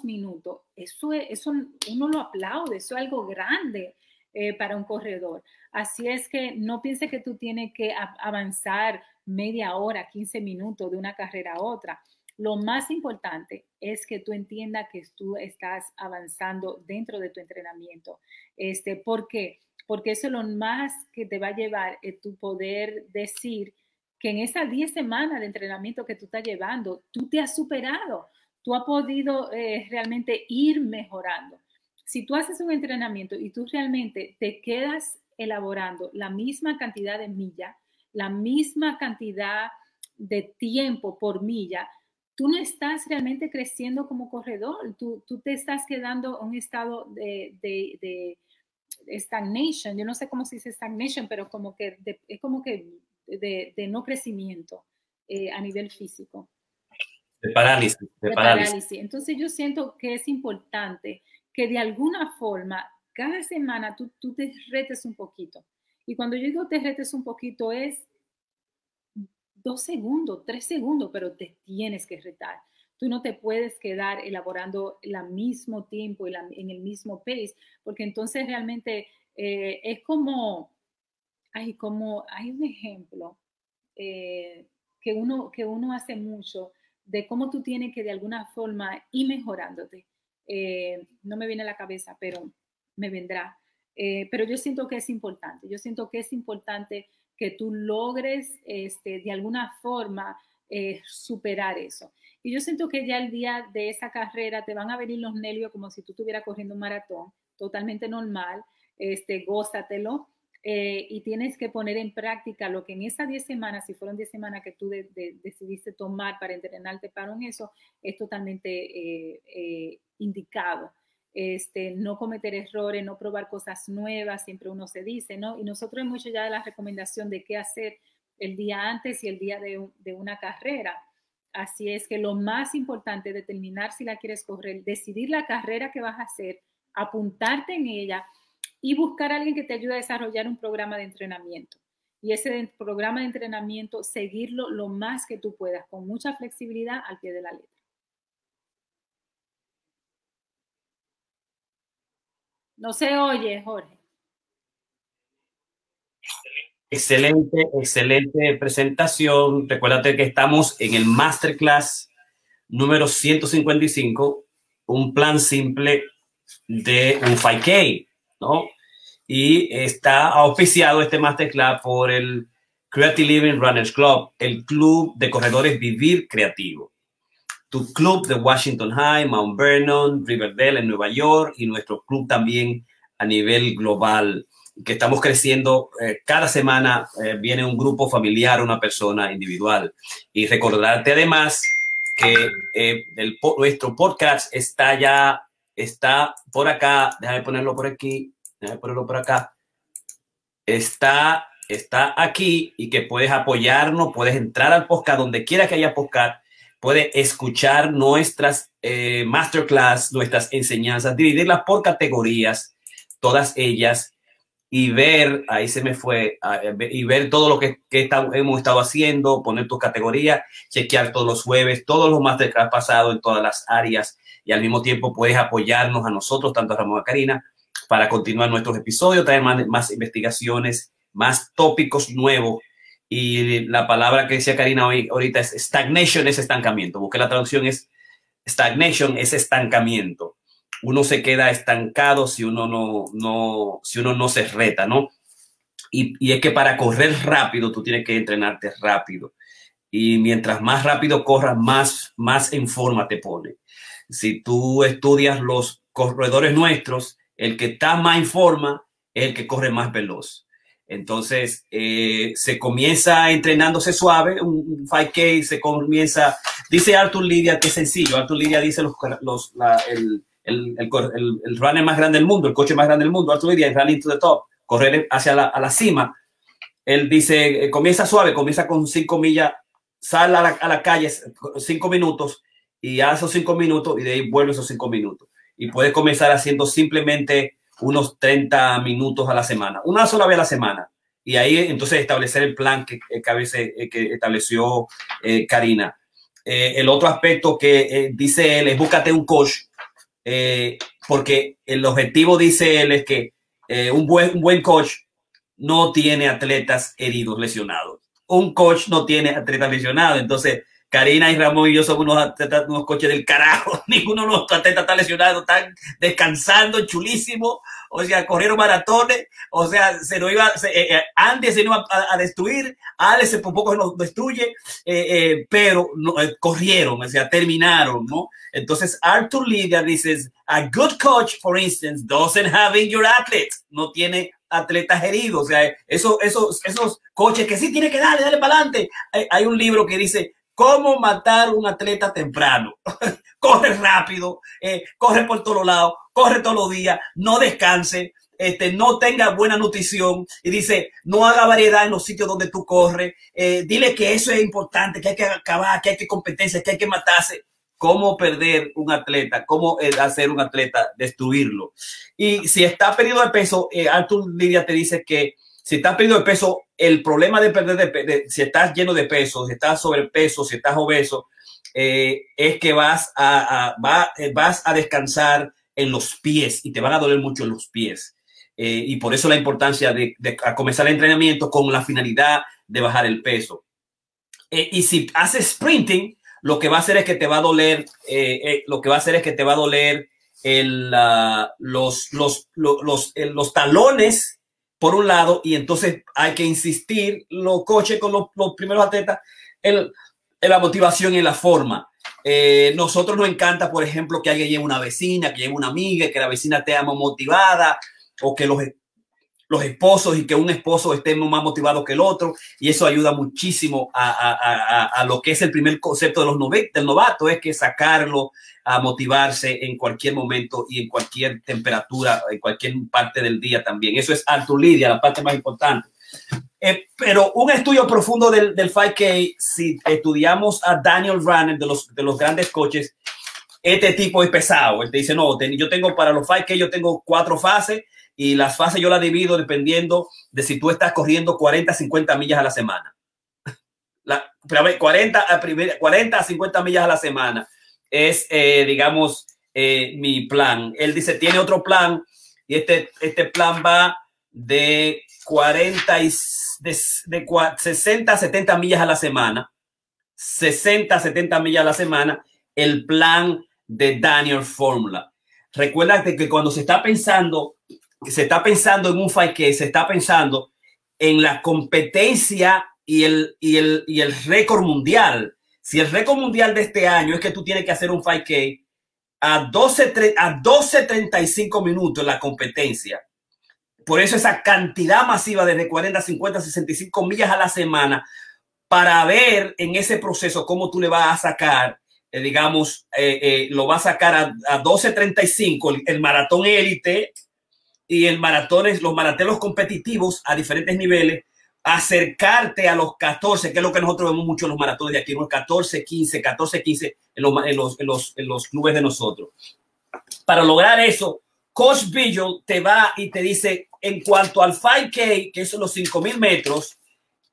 minutos, eso, eso uno lo aplaude, eso es algo grande eh, para un corredor. Así es que no piense que tú tienes que avanzar media hora, 15 minutos de una carrera a otra. Lo más importante es que tú entiendas que tú estás avanzando dentro de tu entrenamiento. Este, ¿Por qué? Porque eso es lo más que te va a llevar a tu poder decir que en esas 10 semanas de entrenamiento que tú estás llevando, tú te has superado, tú has podido eh, realmente ir mejorando. Si tú haces un entrenamiento y tú realmente te quedas elaborando la misma cantidad de milla, la misma cantidad de tiempo por milla, tú no estás realmente creciendo como corredor, tú, tú te estás quedando en un estado de, de, de, stagnation, yo no sé cómo se dice stagnation, pero como que es como que de, no crecimiento eh, a nivel físico. De parálisis. De, parálisis. Entonces yo siento que es importante que de alguna forma cada semana tú, tú te retes un poquito. Y cuando yo digo te retes un poquito es dos segundos, tres segundos, pero te tienes que retar. Tú no te puedes quedar elaborando al mismo tiempo y en el mismo pace, porque entonces realmente eh, es como, hay como, hay un ejemplo eh, que, uno, que uno hace mucho de cómo tú tienes que de alguna forma ir mejorándote. Eh, no me viene a la cabeza, pero me vendrá. Pero yo siento que es importante, yo siento que es importante que tú logres este, de alguna forma eh, superar eso. Y yo siento que ya el día de esa carrera te van a venir los nervios como si tú estuvieras corriendo un maratón, totalmente normal, este, gózatelo. Eh, y tienes que poner en práctica lo que en esas 10 semanas, si fueron 10 semanas que tú decidiste tomar para entrenarte para un eso, es totalmente eh, indicado este, no cometer errores, no probar cosas nuevas, siempre uno se dice, ¿no? Y nosotros hemos hecho ya la recomendación de qué hacer el día antes y el día de, una carrera. Así es que lo más importante es determinar si la quieres correr, decidir la carrera que vas a hacer, apuntarte en ella y buscar a alguien que te ayude a desarrollar un programa de entrenamiento. Y ese programa de entrenamiento, seguirlo lo más que tú puedas, con mucha flexibilidad al pie de la letra. No se oye, Jorge. Excelente, excelente presentación. Recuérdate que estamos en el masterclass número 155, un plan simple de un 5K, ¿no? Y está auspiciado este masterclass por el Creative Living Runners Club, el club de corredores Vivir Creativo tu club de Washington High, Mount Vernon, Riverdale en Nueva York y nuestro club también a nivel global, que estamos creciendo. Eh, cada semana eh, viene un grupo familiar, una persona individual. Y recordarte además que eh, el, nuestro podcast está ya, está por acá, déjame ponerlo por aquí, déjame ponerlo por acá. Está, está aquí y que puedes apoyarnos, puedes entrar al podcast donde quiera que haya podcast puede escuchar nuestras eh, masterclass, nuestras enseñanzas, dividirlas por categorías, todas ellas, y ver, ahí se me fue, y ver todo lo que, hemos estado haciendo, poner tus categorías, chequear todos los jueves, todos los masterclass pasados en todas las áreas, y al mismo tiempo puedes apoyarnos a nosotros, tanto a Ramón a Karina, para continuar nuestros episodios, traer más investigaciones, más tópicos nuevos y la palabra que decía Karina hoy, ahorita es stagnation, es estancamiento. Busqué la traducción, es stagnation, es estancamiento. Uno se queda estancado si uno no, no, si uno no se reta, ¿no? Y, y es que para correr rápido, tú tienes que entrenarte rápido. Y mientras más rápido corras, más, más en forma te pone. Si tú estudias los corredores nuestros, el que está más en forma es el que corre más veloz. Entonces, eh, se comienza entrenándose suave, un 5K se comienza, dice Arthur Lidia que es sencillo, Arthur Lidia dice los, los, el, el, el, el, runner más grande del mundo, el coche más grande del mundo, Arthur Lidia, es running to the top, correr hacia la, a la cima. Él dice, eh, comienza suave, comienza con cinco millas, sale a la, calle cinco minutos y hace esos cinco minutos y de ahí vuelve esos cinco minutos. Y puede comenzar haciendo simplemente unos 30 minutos a la semana, una sola vez a la semana. Y ahí entonces establecer el plan que, que, a veces, eh, que estableció eh, Karina. Eh, el otro aspecto que dice él es búscate un coach, porque el objetivo, dice él, es que un, buen, un buen coach no tiene atletas heridos, lesionados. Un coach no tiene atletas lesionados. Entonces, Karina y Ramón y yo somos unos, unos coches del carajo. Ninguno de los atletas está lesionado, están descansando chulísimo. O sea, corrieron maratones. O sea, se nos iba, se, eh, eh, se iba a, destruir. Alex por poco se nos destruye. Eh, pero corrieron, o sea, terminaron, ¿no? Entonces, Arthur Lidia dice, a good coach, for instance, doesn't have your athletes. No tiene atletas heridos. O sea, esos, esos, esos coches que sí tiene que darle, darle para adelante. Hay un libro que dice cómo matar un atleta temprano. corre rápido, eh, corre por todos lados, corre todos los días, no descanse, este, no tenga buena nutrición y dice, no haga variedad en los sitios donde tú corres, eh, dile que eso es importante, que hay que acabar, que hay que competencia, que hay que matarse. ¿Cómo perder un atleta? ¿Cómo eh, hacer un atleta? Destruirlo. Y si está perdido de peso, Arthur Lidia te dice que si estás perdido de peso, el problema de perder de, peso, si estás lleno de peso, si estás sobrepeso, si estás obeso, eh, es que vas a, eh, vas a descansar en los pies y te van a doler mucho los pies. Eh, y por eso la importancia de, comenzar el entrenamiento con la finalidad de bajar el peso. y si haces sprinting, lo que va a hacer es que te va a doler, lo que va a hacer es que te va a doler el, los, los, los, los talones por un lado, y entonces hay que insistir los coches con los, primeros atletas en, la motivación y en la forma. Eh, nosotros nos encanta, por ejemplo, que alguien lleve una vecina, que lleve una amiga, que la vecina te ama motivada, o que los, los esposos y que un esposo esté más motivado que el otro, y eso ayuda muchísimo a, lo que es el primer concepto de los del novato, es que sacarlo a motivarse en cualquier momento y en cualquier temperatura, en cualquier parte del día también. Eso es Lidia, la parte más importante. Eh, pero un estudio profundo del, del 5K, si estudiamos a Daniel Runner de los, de los grandes coches, este tipo es pesado. Él te dice, no, yo tengo para los 5K, yo tengo cuatro fases y las fases yo las divido dependiendo de si tú estás corriendo 40, 50 millas a la semana. La, 40, a 40 a 50 millas a la semana es, eh, digamos, eh, mi plan. Él dice, tiene otro plan y este, este plan va de 40 y de, 60 a 70 millas a la semana. 60 a 70 millas a la semana. El plan de Daniel Fórmula. Recuerda que cuando se está pensando, se está pensando en un 5K, se está pensando en la competencia y el, y el, y el récord mundial. Si el récord mundial de este año es que tú tienes que hacer un 5K a 12, a 12.35 minutos en la competencia, por eso esa cantidad masiva desde 40, 50, 65 millas a la semana para ver en ese proceso cómo tú le vas a sacar, eh, digamos, eh, eh, lo vas a sacar a, a 12.35 el, el maratón élite y el maratón, los maratones competitivos a diferentes niveles acercarte a los 14, que es lo que nosotros vemos mucho en los maratones de aquí, los 14, 15, 14, 15 en los, en los, en los, en los clubes de nosotros. Para lograr eso, Coach Visual te va y te dice, en cuanto al 5K, que son los 5000 metros,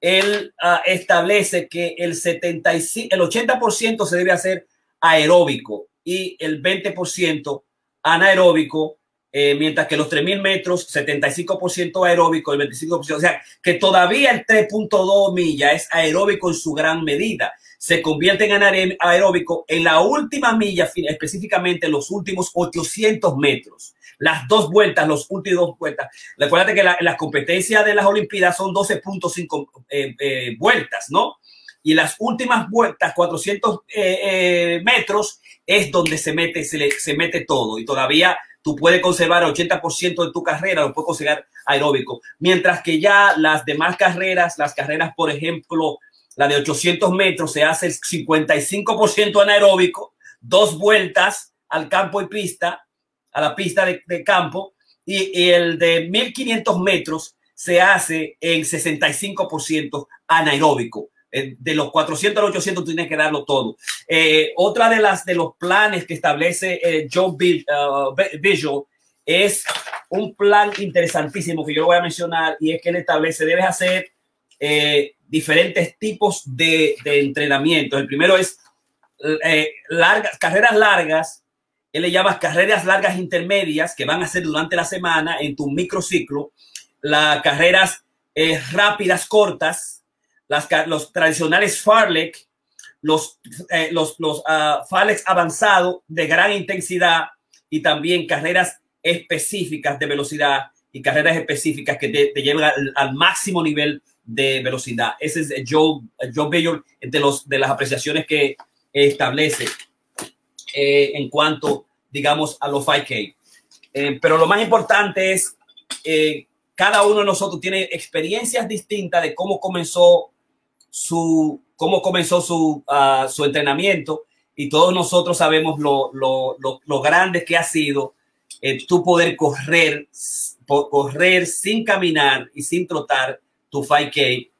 él uh, establece que el 75, el 80% se debe hacer aeróbico y el 20% anaeróbico eh, mientras que los 3.000 metros, 75% aeróbico, el 25%, o sea, que todavía el 3.2 milla es aeróbico en su gran medida. Se convierte en aeróbico en la última milla, específicamente en los últimos 800 metros. Las dos vueltas, los últimos dos vueltas. Recuerda que la, las competencias de las Olimpiadas son 12.5 eh, eh, vueltas, ¿no? Y las últimas vueltas, 400 metros, es donde se mete, se, se mete todo. Y todavía tú puedes conservar el 80% de tu carrera, lo puedes considerar aeróbico. Mientras que ya las demás carreras, las carreras, por ejemplo, la de 800 metros, se hace el 55% anaeróbico, dos vueltas al campo y pista, a la pista de, campo, y, y, el de 1500 metros se hace en 65% anaeróbico. Eh, de los 400 a los 800 tienes que darlo todo. Eh, otra de las de los planes que establece eh, Joe uh, Visual es un plan interesantísimo que yo voy a mencionar y es que él establece, debes hacer diferentes tipos de, de, entrenamiento. El primero es largas, carreras largas, él le llama carreras largas intermedias que van a hacer durante la semana en tu microciclo, las carreras rápidas cortas, los tradicionales Farlek, los, eh, los, los uh, avanzados de gran intensidad y también carreras específicas de velocidad y carreras específicas que te, llevan al, máximo nivel de velocidad. Ese es Joe, Joe Bayor de, los, de las apreciaciones que establece eh, en cuanto, digamos, a los 5K. Eh, pero lo más importante es, cada uno de nosotros tiene experiencias distintas de cómo comenzó su cómo comenzó su, uh, su entrenamiento y todos nosotros sabemos lo, lo, lo, lo grande que ha sido eh, tú poder correr, correr sin caminar y sin trotar tu 5K.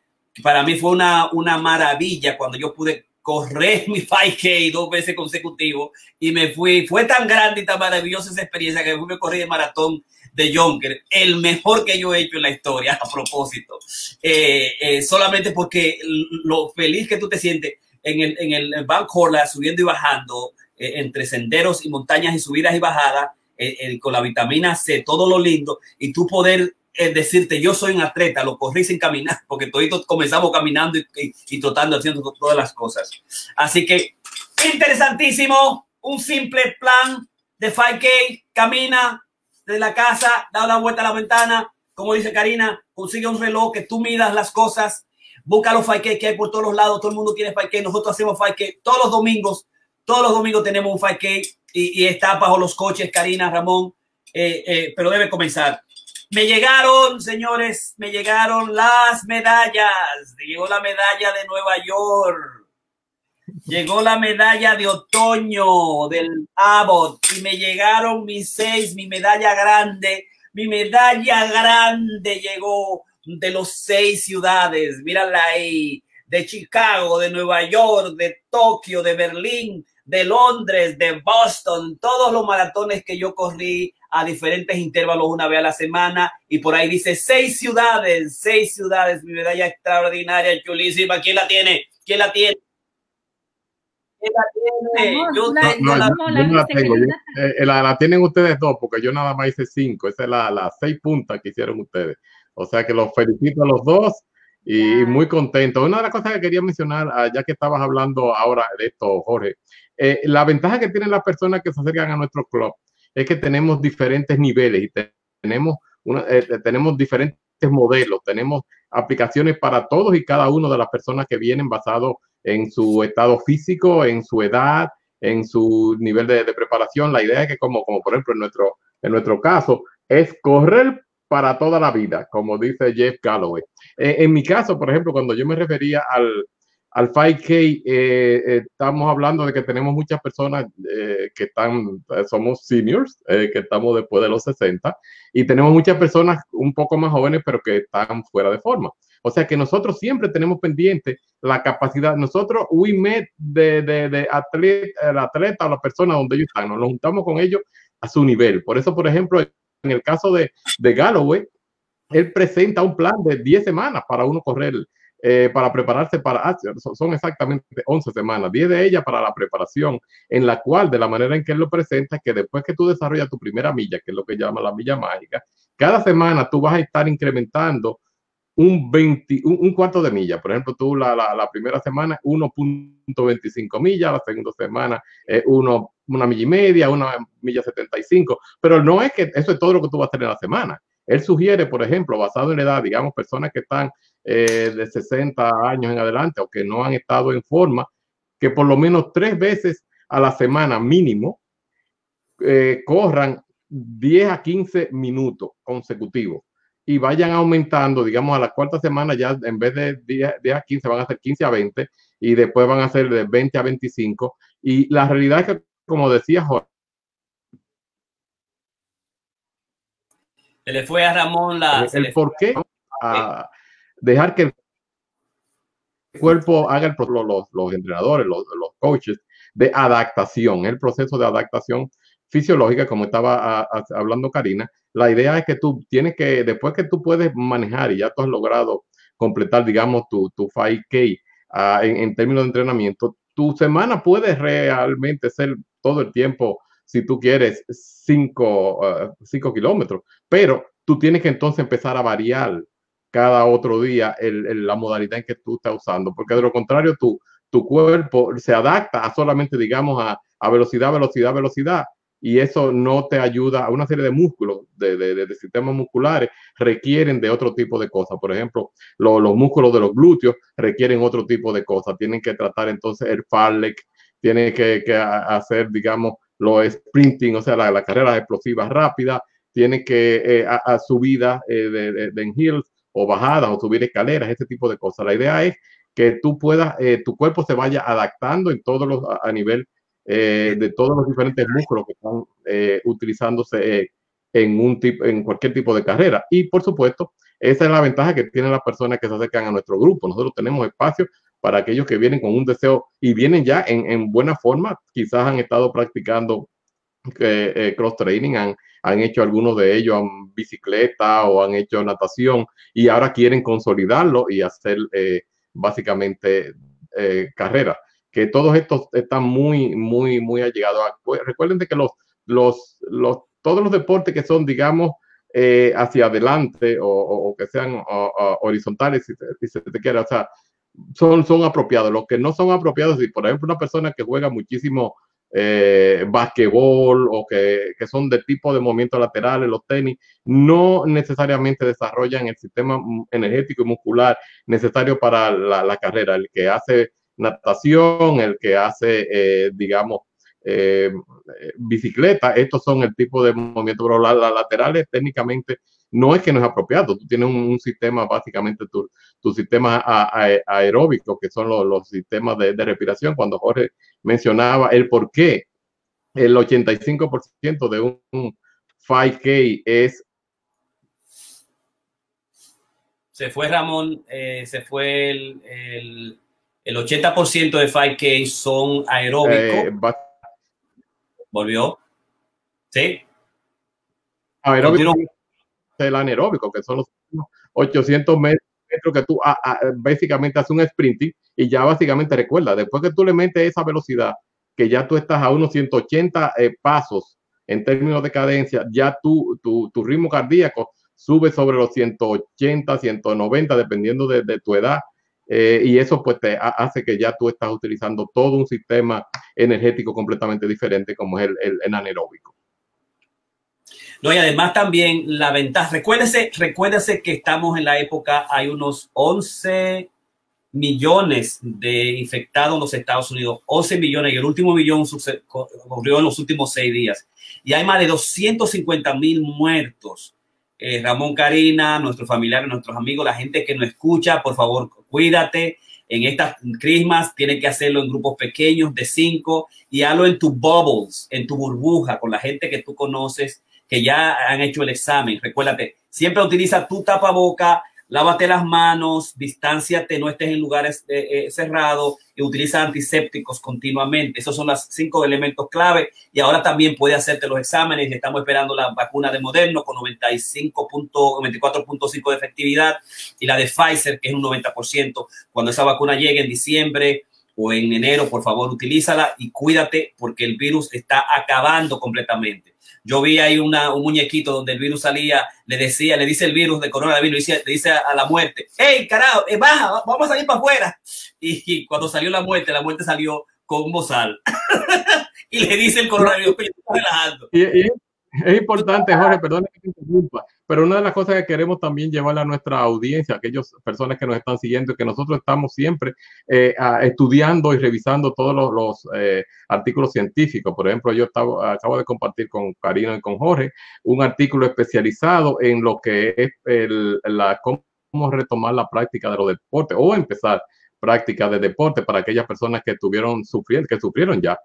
Para mí fue una, una maravilla cuando yo pude correr mi 5K dos veces consecutivos y me fui. Fue tan grande y tan maravillosa esa experiencia que me corrí el maratón de Jonker, el mejor que yo he hecho en la historia, a propósito. Eh, eh, solamente porque lo feliz que tú te sientes en el, en el Van subiendo y bajando, eh, entre senderos y montañas y subidas y bajadas, con la vitamina C, todo lo lindo, y tú poder decirte, yo soy un atleta, lo corrí sin caminar, porque todos comenzamos caminando y, y, y trotando, haciendo todas las cosas. Así que, interesantísimo, un simple plan de 5K, camina de la casa, da una vuelta a la ventana, como dice Karina, consigue un reloj que tú midas las cosas, busca los 5K que hay por todos los lados, todo el mundo tiene 5K, nosotros hacemos 5K todos los domingos, todos los domingos tenemos un 5K y, y está bajo los coches, Karina, Ramón, eh, eh, pero debe comenzar. Me llegaron, señores, me llegaron las medallas. Llegó la medalla de Nueva York. Llegó la medalla de otoño del Abbott y me llegaron mis seis, mi medalla grande. Mi medalla grande llegó de los seis ciudades. Mírala ahí. De Chicago, de Nueva York, de Tokio, de Berlín, de Londres, de Boston, todos los maratones que yo corrí a diferentes intervalos una vez a la semana y por ahí dice seis ciudades, seis ciudades, mi medalla extraordinaria, chulísima. ¿Quién la tiene? ¿Quién la tiene? ¿Quién la? Yo, la, la tengo. Yo, eh, la, la, tienen ustedes dos porque yo nada más hice cinco. Esa es la, la seis puntas que hicieron ustedes. O sea que los felicito a los dos y muy contento. Una de las cosas que quería mencionar, ah, ya que estabas hablando ahora de esto, Jorge, eh, la ventaja que tienen las personas que se acercan a nuestro club es que tenemos diferentes niveles y tenemos, una, eh, tenemos diferentes modelos, tenemos aplicaciones para todos y cada uno de las personas que vienen basado en su estado físico, en su edad, en su nivel de, preparación. La idea es que como, como por ejemplo en nuestro, en nuestro caso, es correr para toda la vida, como dice Jeff Galloway. En mi caso, por ejemplo, cuando yo me refería al, al 5K, eh, eh, estamos hablando de que tenemos muchas personas eh, que están, somos seniors, que estamos después de los 60, y tenemos muchas personas un poco más jóvenes, pero que están fuera de forma. O sea que nosotros siempre tenemos pendiente la capacidad. Nosotros, we met de, de, de atleta, el atleta o la persona donde ellos están, nos juntamos con ellos a su nivel. Por eso, por ejemplo, en el caso de, de Galloway, él presenta un plan de 10 semanas para uno correr eh, para prepararse para, son exactamente 11 semanas, 10 de ellas para la preparación, en la cual de la manera en que él lo presenta, que después que tú desarrollas tu primera milla, que es lo que llama la milla mágica, cada semana tú vas a estar incrementando un, 20, un, cuarto de milla. Por ejemplo, tú la, la, la primera semana 1.25 millas, la segunda semana eh, uno, una milla y media, una milla 75, pero no es que eso es todo lo que tú vas a hacer en la semana. Él sugiere, por ejemplo, basado en la edad, digamos, personas que están eh, de 60 años en adelante o que no han estado en forma, que por lo menos tres veces a la semana mínimo eh, corran 10 a 15 minutos consecutivos y vayan aumentando, digamos, a la cuarta semana ya en vez de 10, 10, a 15 van a ser 15 a 20 y después van a ser de 20 a 25. Y la realidad es que, como decía Jorge, se le fue a Ramón la... El, por qué a, dejar que el cuerpo haga el, los, los entrenadores, los, los coaches de adaptación, el proceso de adaptación fisiológica, como estaba a, a, hablando Karina, la idea es que tú tienes que, después que tú puedes manejar y ya tú has logrado completar, digamos, tu, tu 5K uh, en, en, términos de entrenamiento, tu semana puede realmente ser todo el tiempo, si tú quieres, 5 uh, kilómetros, pero tú tienes que entonces empezar a variar cada otro día el, el, la modalidad en que tú estás usando, porque de lo contrario tu, tu cuerpo se adapta a solamente, digamos, a, a, velocidad, velocidad, velocidad, y eso no te ayuda a una serie de músculos, de, de, sistemas musculares, requieren de otro tipo de cosas. Por ejemplo, lo, los músculos de los glúteos requieren otro tipo de cosas, tienen que tratar entonces el farlek, tienen que, que hacer, digamos, los sprinting, o sea, las la carreras explosivas rápidas, tienen que eh, a, a subida eh, de, de, hills, o bajadas o subir escaleras, ese tipo de cosas. La idea es que tú puedas, eh, tu cuerpo se vaya adaptando en todos los, a, nivel eh, de todos los diferentes músculos que están eh, utilizándose en, un tipo, en cualquier tipo de carrera. Y por supuesto, esa es la ventaja que tienen las personas que se acercan a nuestro grupo. Nosotros tenemos espacio para aquellos que vienen con un deseo y vienen ya en, en buena forma, quizás han estado practicando cross training, han, han hecho algunos de ellos en bicicleta o han hecho natación y ahora quieren consolidarlo y hacer eh, básicamente eh, carrera. Que todos estos están muy, muy, muy allegados. Pues, recuerden que los, los, los, todos los deportes que son, digamos, eh, hacia adelante o, que sean horizontales, si, se te quiere, o sea, son, son apropiados. Los que no son apropiados, si por ejemplo una persona que juega muchísimo eh, basquetbol o que, que, son de tipo de movimientos laterales, los tenis, no necesariamente desarrollan el sistema energético y muscular necesario para la carrera. El que hace natación, el que hace, eh, digamos, eh, bicicleta, estos son el tipo de movimientos, pero las laterales técnicamente no es que no es apropiado, tú tienes un, sistema, básicamente tu, tu sistema aeróbico, que son los, sistemas de, de, respiración, cuando Jorge mencionaba el por qué el 85% de un 5K es... Se fue Ramón, eh, se fue el, el 80% de 5K son aeróbicos. Eh, Volvió. ¿Sí? Aeróbico el anaeróbico, que son los 800 metros que tú ah, ah, básicamente haces un sprinting y ya básicamente recuerda, después que tú le metes esa velocidad, que ya tú estás a unos 180 eh, pasos en términos de cadencia, ya tu, tu, tu, ritmo cardíaco sube sobre los 180, 190, dependiendo de, de tu edad. Eh, y eso pues te hace que ya tú estás utilizando todo un sistema energético completamente diferente como es el, el, anaeróbico. No, y además también la ventaja, recuérdese, recuérdese que estamos en la época, hay unos 11 millones de infectados en los Estados Unidos, 11 millones, y el último millón ocurrió en los últimos seis días. Y hay más de 250 mil muertos. Eh, Ramón Karina, nuestros familiares, nuestros amigos, la gente que nos escucha, por favor, cuídate. En estas crismas tienes que hacerlo en grupos pequeños de cinco y hazlo en tus bubbles, en tu burbuja, con la gente que tú conoces que ya han hecho el examen. Recuérdate, siempre utiliza tu tapaboca, lávate las manos, distánciate, no estés en lugares eh, eh, cerrados y utiliza antisépticos continuamente. Esos son los cinco elementos clave. Y ahora también puede hacerte los exámenes. Estamos esperando la vacuna de Moderno con 95.94.5 de efectividad y la de Pfizer, que es un 90%. Cuando esa vacuna llegue en diciembre o en enero, por favor, utilízala y cuídate porque el virus está acabando completamente. Yo vi ahí una, un muñequito donde el virus salía, le decía, le dice el virus de coronavirus, le dice, le dice a, la muerte, hey, carajo, eh, baja, vamos a salir para afuera. Y, cuando salió la muerte, la muerte salió con un bozal. y le dice el coronavirus, está relajando. Es importante, Jorge, perdón que te interrumpa, pero una de las cosas que queremos también llevar a nuestra audiencia, aquellas personas que nos están siguiendo, que nosotros estamos siempre eh, estudiando y revisando todos los, los eh, artículos científicos. Por ejemplo, yo estaba, acabo de compartir con Karina y con Jorge un artículo especializado en lo que es el, la, cómo retomar la práctica de los deportes o empezar práctica de deporte para aquellas personas que tuvieron sufriendo, que sufrieron ya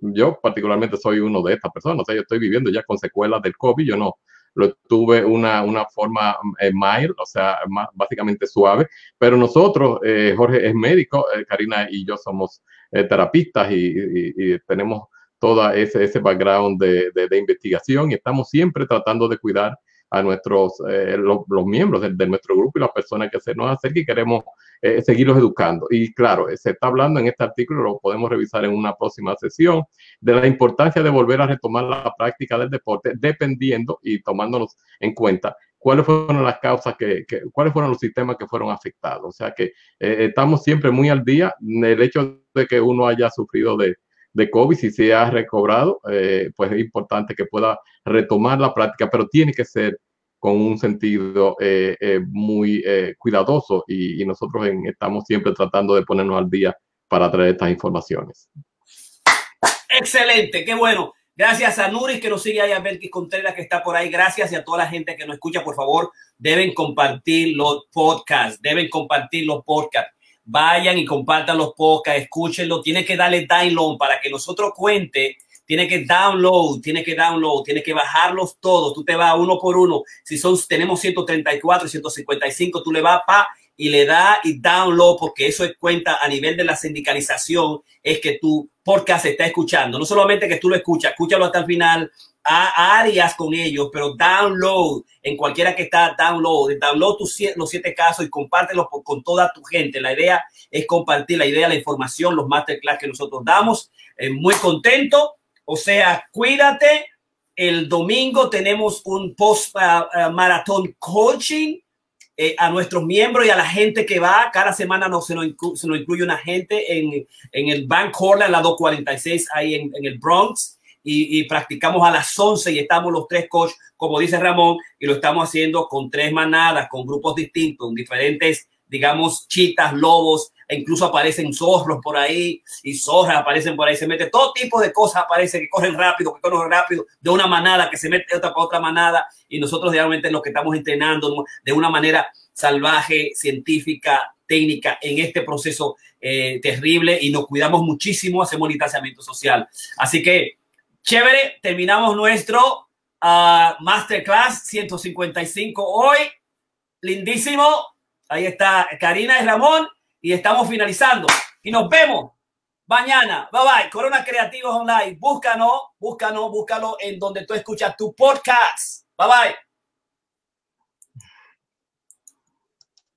yo particularmente soy uno de estas personas, o sea, yo estoy viviendo ya con secuelas del COVID, yo no lo tuve una, una forma eh, mild, o sea, más, básicamente suave, pero nosotros, eh, Jorge es médico, eh, Karina y yo somos eh, terapistas y, y, y, tenemos todo ese, ese background de, de, de, investigación y estamos siempre tratando de cuidar a nuestros, eh, los, miembros de, de, nuestro grupo y las personas que se nos acercan y queremos eh, seguirlos educando. Y claro, se está hablando en este artículo, lo podemos revisar en una próxima sesión, de la importancia de volver a retomar la práctica del deporte, dependiendo y tomándonos en cuenta cuáles fueron las causas que, que, cuáles fueron los sistemas que fueron afectados. O sea que eh, estamos siempre muy al día. El hecho de que uno haya sufrido de, de COVID, si se ha recobrado, eh, pues es importante que pueda retomar la práctica, pero tiene que ser con un sentido eh, eh, muy cuidadoso y, nosotros estamos siempre tratando de ponernos al día para traer estas informaciones. Excelente, qué bueno. Gracias a Nuris que nos sigue ahí, a Belkis Contreras que está por ahí. Gracias y a toda la gente que nos escucha, por favor, deben compartir los podcasts, deben compartir los podcasts. Vayan y compartan los podcasts, escúchenlo. Tiene que darle download para que nosotros cuente. Tiene que download, tiene que download, tiene que bajarlos todos. Tú te vas uno por uno. Si son, tenemos 134, 155, tú le vas pa y le da y download porque eso es cuenta a nivel de la sindicalización es que tu podcast se está escuchando. No solamente que tú lo escuchas, escúchalo hasta el final, a áreas con ellos, pero download en cualquiera que está download, download tus, los siete casos y compártelos con toda tu gente. La idea es compartir la idea, la información, los masterclass que nosotros damos. Eh, muy contento. O sea, cuídate. El domingo tenemos un post uh, maratón coaching eh, a nuestros miembros y a la gente que va. Cada semana no, se, nos se nos incluye una gente en, en el Bank Corner, la 246, ahí en, en el Bronx y, practicamos a las 11 y estamos los tres coach, como dice Ramón, y lo estamos haciendo con tres manadas, con grupos distintos, diferentes, digamos, chitas, lobos, e incluso aparecen zorros por ahí y zorras aparecen por ahí, se mete todo tipo de cosas, aparece que corren rápido, que corren rápido, de una manada que se mete otra para otra manada y nosotros realmente lo que estamos entrenando de una manera salvaje, científica, técnica en este proceso eh, terrible y nos cuidamos muchísimo, hacemos distanciamiento social. Así que Chévere, terminamos nuestro uh, Masterclass 155 hoy. Lindísimo. Ahí está Karina y Ramón y estamos finalizando. Y nos vemos mañana. Bye bye. Corona Creativos Online. Búscanos, búscanos, búscalo en donde tú escuchas tu podcast. Bye bye.